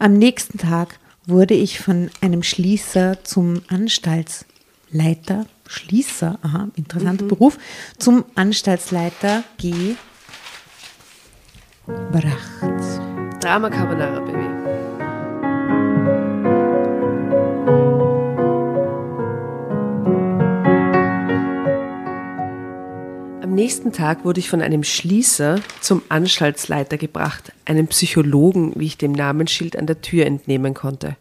Am nächsten Tag wurde ich von einem Schließer zum Anstaltsleiter, Schließer, aha, interessanter Beruf, zum Anstaltsleiter gebracht. Drama Carbonara, Baby. Am nächsten Tag wurde ich von einem Schließer zum Anstaltsleiter gebracht, einem Psychologen, wie ich dem Namensschild an der Tür entnehmen konnte.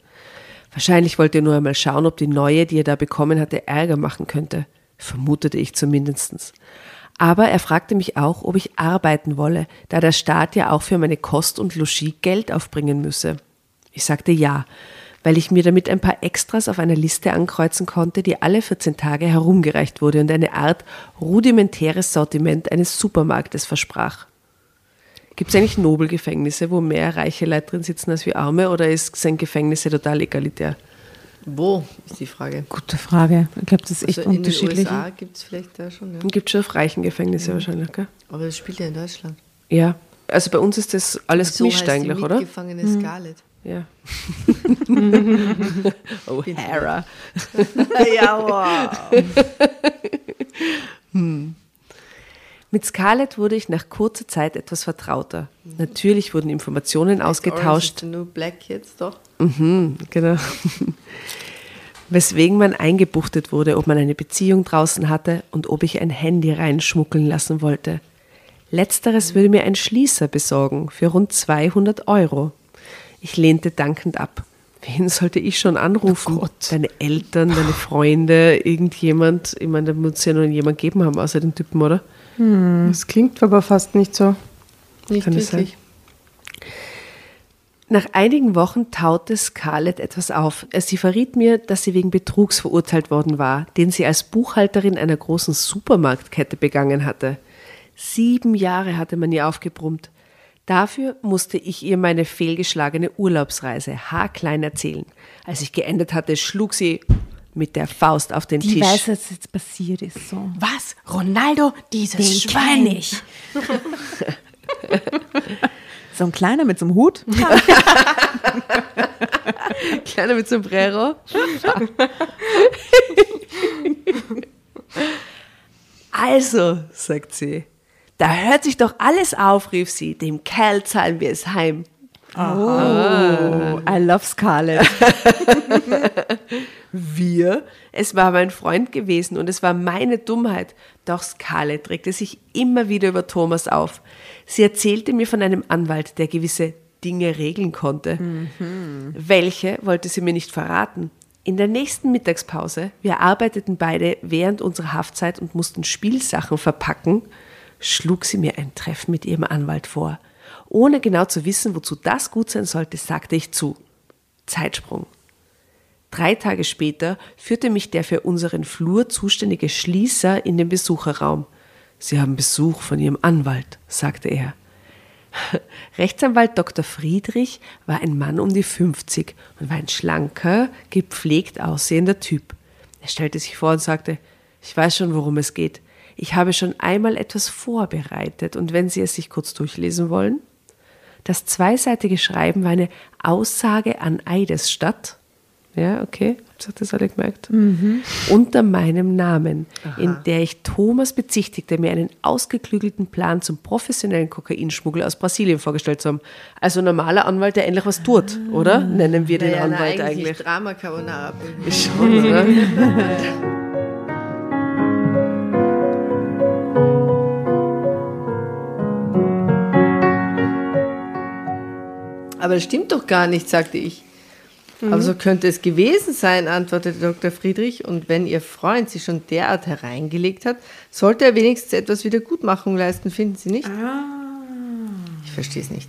Wahrscheinlich wollte er nur einmal schauen, ob die neue, die er da bekommen hatte, Ärger machen könnte. Vermutete ich zumindest. Aber er fragte mich auch, ob ich arbeiten wolle, da der Staat ja auch für meine Kost und Logis Geld aufbringen müsse. Ich sagte ja, weil ich mir damit ein paar Extras auf einer Liste ankreuzen konnte, die alle 14 Tage herumgereicht wurde und eine Art rudimentäres Sortiment eines Supermarktes versprach. Gibt es eigentlich Nobelgefängnisse, wo mehr reiche Leute drin sitzen als wir Arme, oder ist sind Gefängnisse total egalitär? Wo, ist die Frage. Gute Frage. Ich glaube, das ist echt Also in unterschiedlich. den USA gibt es vielleicht da schon, ja. Gibt schon auf reichen Gefängnisse wahrscheinlich, gell? Aber das spielt ja in Deutschland. Ja. Also bei uns ist das alles So gemischt heißt eigentlich, die oder? Mitgefangene Scarlett. Ja. oh, Hera. ja, wow. Mit Scarlett wurde ich nach kurzer Zeit etwas vertrauter. Natürlich wurden Informationen Orange ausgetauscht. is the New Black jetzt doch. Mhm, genau. Weswegen man eingebuchtet wurde, ob man eine Beziehung draußen hatte und ob ich ein Handy reinschmuggeln lassen wollte. Letzteres würde mir ein Schließer besorgen für rund 200 Euro. Ich lehnte dankend ab. Wen sollte ich schon anrufen? Oh Deine Eltern, deine Freunde, irgendjemand? Ich meine, da muss es ja noch jemand geben haben, außer den Typen, oder? Das klingt aber fast nicht so. Nicht Kann wirklich. Nach einigen Wochen taute Scarlett etwas auf. Sie verriet mir, dass sie wegen Betrugs verurteilt worden war, den sie als Buchhalterin einer großen Supermarktkette begangen hatte. Sieben Jahre hatte man ihr aufgebrummt. Dafür musste ich ihr meine fehlgeschlagene Urlaubsreise haarklein erzählen. Als ich geendet hatte, schlug sie mit der Faust auf den Die Tisch. weiß, was jetzt passiert ist. So. Was? Ronaldo, dieses Den Schwein. ich. So ein kleiner mit so einem Hut. Kleiner mit Sombrero. also, sagt sie, da hört sich doch alles auf, rief sie, dem Kerl zahlen wir es heim. Oh, I love Scarlett. Wir? Es war mein Freund gewesen und es war meine Dummheit. Doch Scarlett regte sich immer wieder über Thomas auf. Sie erzählte mir von einem Anwalt, der gewisse Dinge regeln konnte. Welche wollte sie mir nicht verraten. In der nächsten Mittagspause, wir arbeiteten beide während unserer Haftzeit und mussten Spielsachen verpacken, schlug sie mir ein Treffen mit ihrem Anwalt vor. Ohne genau zu wissen, wozu das gut sein sollte, sagte ich zu. Zeitsprung. Drei Tage später führte mich der für unseren Flur zuständige Schließer in den Besucherraum. Sie haben Besuch von Ihrem Anwalt, sagte er. Rechtsanwalt Dr. Friedrich war ein Mann um die 50 und war ein schlanker, gepflegt aussehender Typ. Er stellte sich vor und sagte, ich weiß schon, worum es geht. Ich habe schon einmal etwas vorbereitet und wenn Sie es sich kurz durchlesen wollen. Das zweiseitige Schreiben war eine Aussage an Eidesstadt. Ja, okay, habt ihr das alle gemerkt? Unter meinem Namen, in der ich Thomas bezichtigte, mir einen ausgeklügelten Plan zum professionellen Kokainschmuggel aus Brasilien vorgestellt zu haben. Also ein normaler Anwalt, der endlich was tut, oder? Nennen wir den Naja, na, Anwalt eigentlich, eigentlich. Drama Carbonara. Schon, oder? Aber das stimmt doch gar nicht, sagte ich. Aber so könnte es gewesen sein, antwortete Dr. Friedrich. Und wenn Ihr Freund Sie schon derart hereingelegt hat, sollte er wenigstens etwas Wiedergutmachung leisten, finden Sie nicht? Ich verstehe es nicht.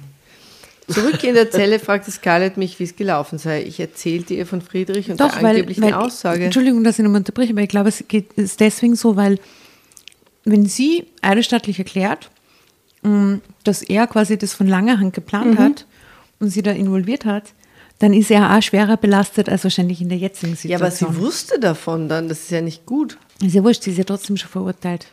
Zurück in der Zelle fragte Scarlett mich, wie es gelaufen sei. Ich erzählte ihr von Friedrich und Doch, der weil, angeblichen weil Aussage. Entschuldigung, dass ich nochmal unterbreche, aber ich glaube, es geht, ist deswegen so, weil wenn sie eidesstattlich erklärt, mh, dass er quasi das von langer Hand geplant hat und sie da involviert hat, dann ist er auch schwerer belastet als wahrscheinlich in der jetzigen Ja, aber Situation. sie wusste davon dann, das ist ja nicht gut. Ist ja wurscht, sie ist ja trotzdem schon verurteilt.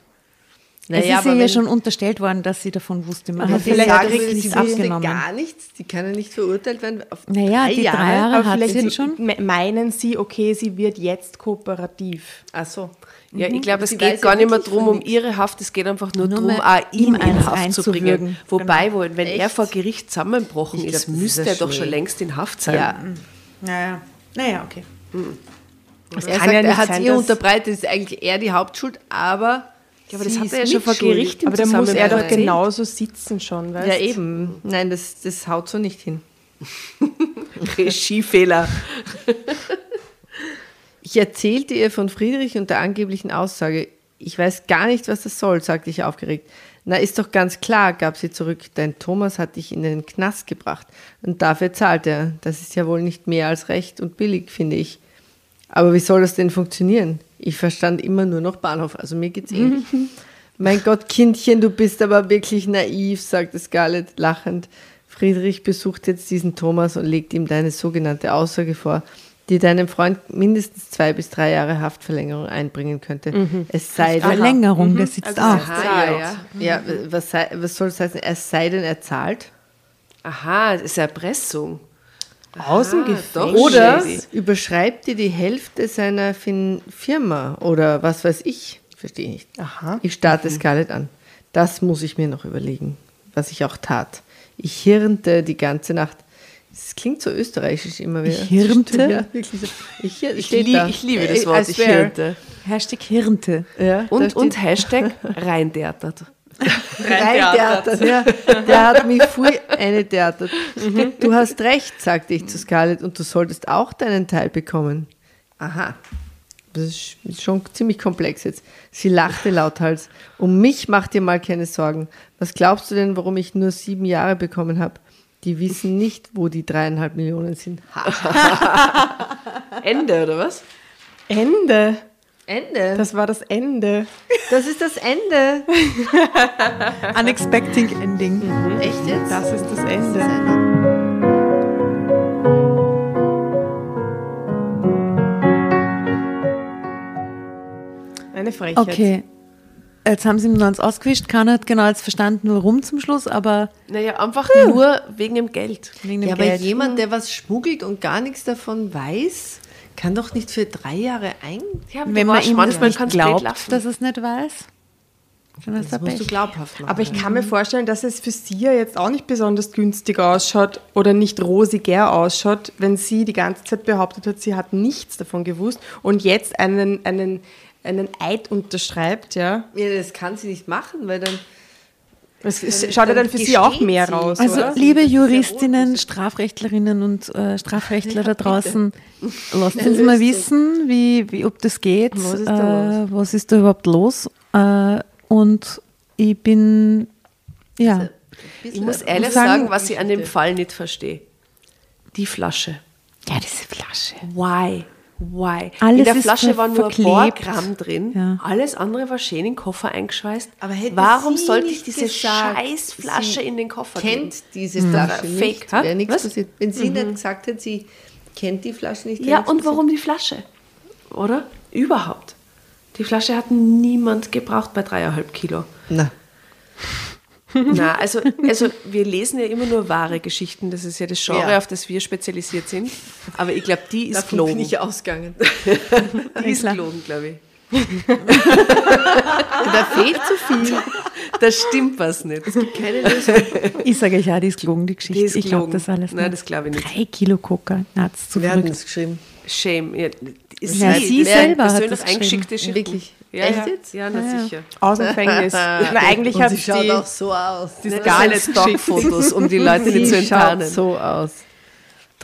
Naja, es ist ihr ja schon unterstellt worden, dass sie davon wusste. Man hat vielleicht sagen sie wusste abgenommen. gar nichts, die kann ja nicht verurteilt werden auf Naja, drei die Jahre. drei Jahre hat sie schon. me- meinen sie, okay, sie wird jetzt kooperativ. Ach so. Ja, ich glaube, es Sie geht gar nicht mehr von um ihre Haft, es geht einfach nur, Nur darum, auch ihn ihm in Haft zu bringen. Wobei, Genau. wenn er Echt? vor Gericht zusammenbrochen ist, müsste er doch schon längst in Haft sein. Ja. Naja, naja, okay. Er kann sagt, ja er nicht hat sein, ihr unterbreitet, ist eigentlich er die Hauptschuld, aber. Ja, aber das sie hat ist er ja schon vor. Gericht im Aber da muss er doch genauso sitzen schon, weißt Ja, eben. Nein, das, das haut so nicht hin. Regiefehler. Ich erzählte ihr von Friedrich und der angeblichen Aussage. Ich weiß gar nicht, was das soll, sagte ich aufgeregt. Na, ist doch ganz klar, gab sie zurück. Dein Thomas hat dich in den Knast gebracht. Und dafür zahlt er. Das ist ja wohl nicht mehr als recht und billig, finde ich. Aber wie soll das denn funktionieren? Ich verstand immer nur noch Bahnhof. Also mir geht's ähnlich. mein Gott, Kindchen, du bist aber wirklich naiv, sagte Scarlett lachend. Friedrich besucht jetzt diesen Thomas und legt ihm deine sogenannte Aussage vor, die deinem Freund mindestens zwei bis drei Jahre Haftverlängerung einbringen könnte. Es sei denn, Verlängerung, der sitzt Also auch. Aha, ja. ja, was, sei, was soll das heißen? Es sei denn, er zahlt. Aha, das ist Erpressung. Aus dem Ah, Gefängnis. Oder überschreibt dir die Hälfte seiner fin Firma oder was weiß ich. Verstehe nicht. Aha. Ich starte Scarlett an. Das muss ich mir noch überlegen, was ich auch tat. Ich hirnte die ganze Nacht. Es klingt so österreichisch immer wieder. Ich hirnte? Ja, wirklich so. Ich, hir- Ich, steht lie da. ich liebe das Wort, ich hirnte. Hashtag Hirnte. Ja, Und, und Hashtag reindertert. Rein Theater. Ja, der hat mich voll eine Theater. Du hast recht, sagte ich zu Scarlett, und du solltest auch deinen Teil bekommen. Aha. Das ist schon ziemlich komplex jetzt. Sie lachte lauthals. Um mich macht dir mal keine Sorgen. Was glaubst du denn, warum ich nur sieben Jahre bekommen habe? Die wissen nicht, wo die dreieinhalb Millionen sind. Ha. Ende, oder was? Ende. Ende. Das, war das Ende. das ist das Ende. Unexpected Ending. Echt jetzt? Das ist das Das ist das Ende. Ende. Eine Frechheit. Okay. Jetzt haben sie mir uns ausgewischt. Keiner hat genau jetzt verstanden, warum zum Schluss, aber Naja, einfach nur wegen dem Geld. wegen dem Ja, aber Geld. jemand, der was schmuggelt und gar nichts davon weiß, kann doch nicht für drei Jahre ein. Ja, Wenn man ihm das manchmal nicht glaubt, dass er es nicht weiß, dann er Das musst du glaubhaft machen. Aber ich kann mir vorstellen, dass es für sie ja jetzt auch nicht besonders günstig ausschaut oder nicht rosiger ausschaut, wenn sie die ganze Zeit behauptet hat, sie hat nichts davon gewusst und jetzt einen, einen, einen Eid unterschreibt, ja. ja, das kann sie nicht machen, weil dann. Es, schaut ja dann für sie auch mehr sie. raus, Also, oder? liebe Juristinnen. Strafrechtlerinnen und äh, Strafrechtler da draußen, lasst uns mal wissen, wie, wie, ob das geht. Was ist da äh, was ist da überhaupt los? Äh, und ich bin, ja, Ich muss ehrlich sagen, sagen, was ich an dem Fall nicht verstehe. Die Flasche. ja, diese Flasche. Why? Why? Alles in der Flasche ver- war nur ein paar verklebt. Gramm drin. Ja. Alles andere war schön in den Koffer eingeschweißt. Aber hätte Warum sie sollte ich diese gesagt, scheiß Flasche sie in den Koffer kennt tun? diese Flasche Fake, nicht. ha? Wäre nichts Was? passiert. Wenn sie nicht gesagt hätte, sie kennt die Flasche nicht. Ja, und warum die Flasche? Oder? Überhaupt. Die Flasche hat niemand gebraucht bei dreieinhalb Kilo. Na, Na, also, also wir lesen ja immer nur wahre Geschichten. Das ist ja das Genre, Ja. auf das wir spezialisiert sind. Aber ich glaube, die ist davon gelogen. bin ich ausgegangen. Die ist klar. gelogen, glaube ich. da fehlt zu viel. Da stimmt was nicht. Keine Lösung. Ich sage euch ja, die ist gelogen, die Geschichte. Die ist ich glaube gelogen. das alles Nein, nicht. das glaube ich nicht. Drei Kilo Coca, na, das ist zu Wir hatten verrückt. es geschrieben. Shame. Ja, ist Ja, sie wer selber hat persönlich das eingeschickte Schichten. Wirklich? Ja, Echt ja. jetzt? Ja, na sicher. Aus dem Gefängnis. Na, eigentlich Und hat sie schaut die, auch so aus. die Gar Scarlett nicht Stockfotos, um die Leute nicht zu sie schaut enttarnen. so aus.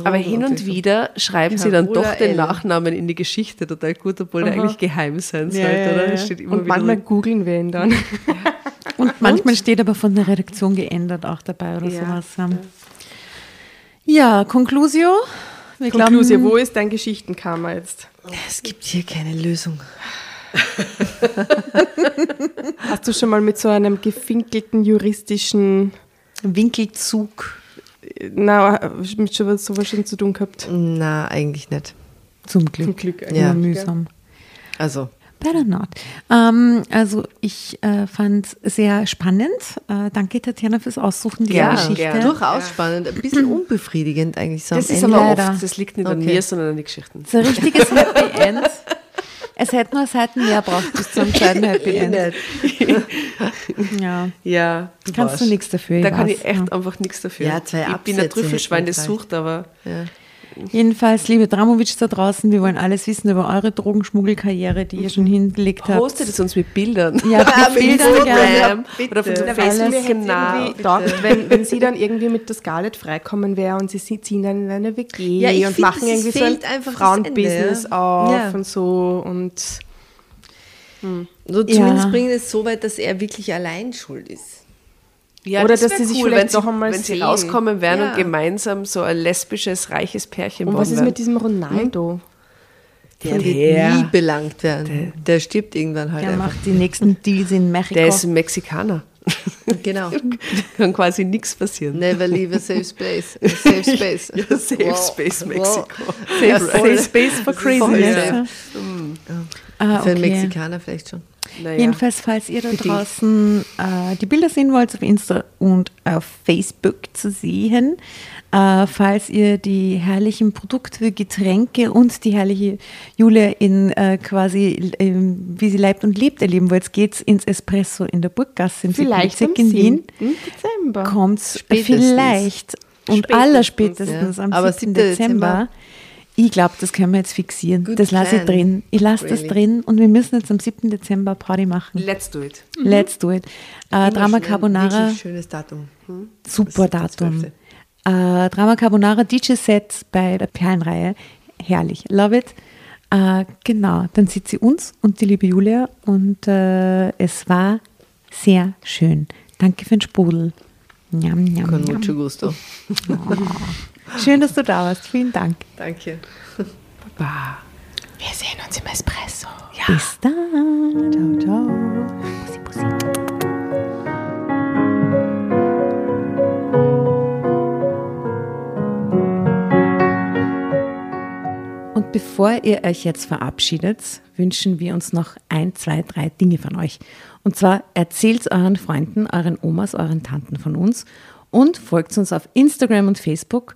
Aber hin und wieder schreiben sie dann doch den L. Nachnamen in die Geschichte total gut, obwohl der eigentlich geheim sein sollte, ja, oder? ja. Das steht immer und wieder manchmal googeln wir ihn dann. Und manchmal steht aber von der Redaktion geändert auch dabei oder Ja. sowas. Ja, ja Conclusio. Wir Konklusion, glauben, wo ist dein Geschichtenkammer jetzt? Es gibt hier keine Lösung. Hast du schon mal mit so einem gefinkelten juristischen, Winkelzug na, mit sowas sowas schon zu tun gehabt? Na, eigentlich nicht. zum Glück. Zum Glück Immer eigentlich, Ja. mühsam. Also, Better not. Ähm, also ich äh, fand es sehr spannend. Äh, danke Tatjana fürs Aussuchen dieser Ja, Geschichte. gerne. durchaus spannend. Ein bisschen unbefriedigend eigentlich so Das ist Ende. aber oft, das liegt nicht an Okay. mir, sondern an die Geschichten. So ein richtiges Happy End. Es hätte nur Seiten mehr braucht bis zum zweiten Happy End. Ja. Ja, Kannst du nichts dafür. Da ich kann weiß, ich echt ja. einfach nichts dafür. Ja, zwei ich bin ein Absätze Trüffelschwein, das sucht, aber Ja. Jedenfalls, liebe Dramovic da draußen, wir wollen alles wissen über eure Drogenschmuggelkarriere, die ihr schon hingelegt habt. hostet es uns mit Bildern. Ja, mit Bildern gerne. Oder von so Na, Weißt du, Facebook. mir hätte Genau. wenn, wenn sie dann irgendwie mit der Scarlett freikommen wäre und sie sie ziehen dann in eine WG Ja, und find, machen irgendwie so ein Frauenbusiness auf Ja. und so und So zumindest Ja. bringen es so weit, dass er wirklich allein schuld ist. Ja, Oder das dass sie sich cool, vielleicht wenn sie, doch einmal Wenn sie sehen. rauskommen wären Ja. und gemeinsam so ein lesbisches, reiches Pärchen und was ist mit diesem Ronaldo? Der Der- wird nie belangt werden. Der, stirbt irgendwann halt Der einfach. macht die nächsten Deals in Mexiko. Der ist ein Mexikaner. Genau. Kann quasi nichts passieren. Never leave a safe space. A safe space. Ja, Safe Wow. Space Wow. Mexiko. Ja, Safe voll. Space for Voll Craziness. safe. ja. Ah, Für einen okay. Mexikaner vielleicht schon. Naja. Jedenfalls, falls ihr da draußen äh, die Bilder sehen wollt, auf Insta und auf Facebook zu sehen, äh, falls ihr die herrlichen Produkte, Getränke und die herrliche Julia in äh, quasi, wie sie leibt und lebt, erleben wollt, geht's ins Espresso in der Burggasse in Vielleicht am 77 in Wien. 7. Dezember. Kommt's Spätestens. vielleicht und Spätestens, allerspätestens ja. am Aber 7. 7. Dezember Ich glaube, das können wir jetzt fixieren. Good das lasse ich drin. Ich lasse das Really. drin und wir müssen jetzt am 7. Dezember Party machen. Let's do it. Let's do it. Äh, Drama Carbonara, Wirklich schönes Datum. Hm? super Das Datum. 12.. Äh, Drama Carbonara DJ-Set bei der Perlenreihe. Herrlich. Love it. Äh, genau, dann sieht sie uns und die liebe Julia und äh, es war sehr schön. Danke für den Sprudel. Njam, njam, Con njam. mucho gusto. Schön, dass du da warst. Vielen Dank. Danke. Bah. Wir sehen uns im Espresso. Bis dann. Ciao, ciao. Bussi, bussi. Und bevor ihr euch jetzt verabschiedet, wünschen wir uns noch ein, zwei, drei Dinge von euch. Und zwar erzählt euren Freunden, euren Omas, euren Tanten von uns und folgt uns auf Instagram und Facebook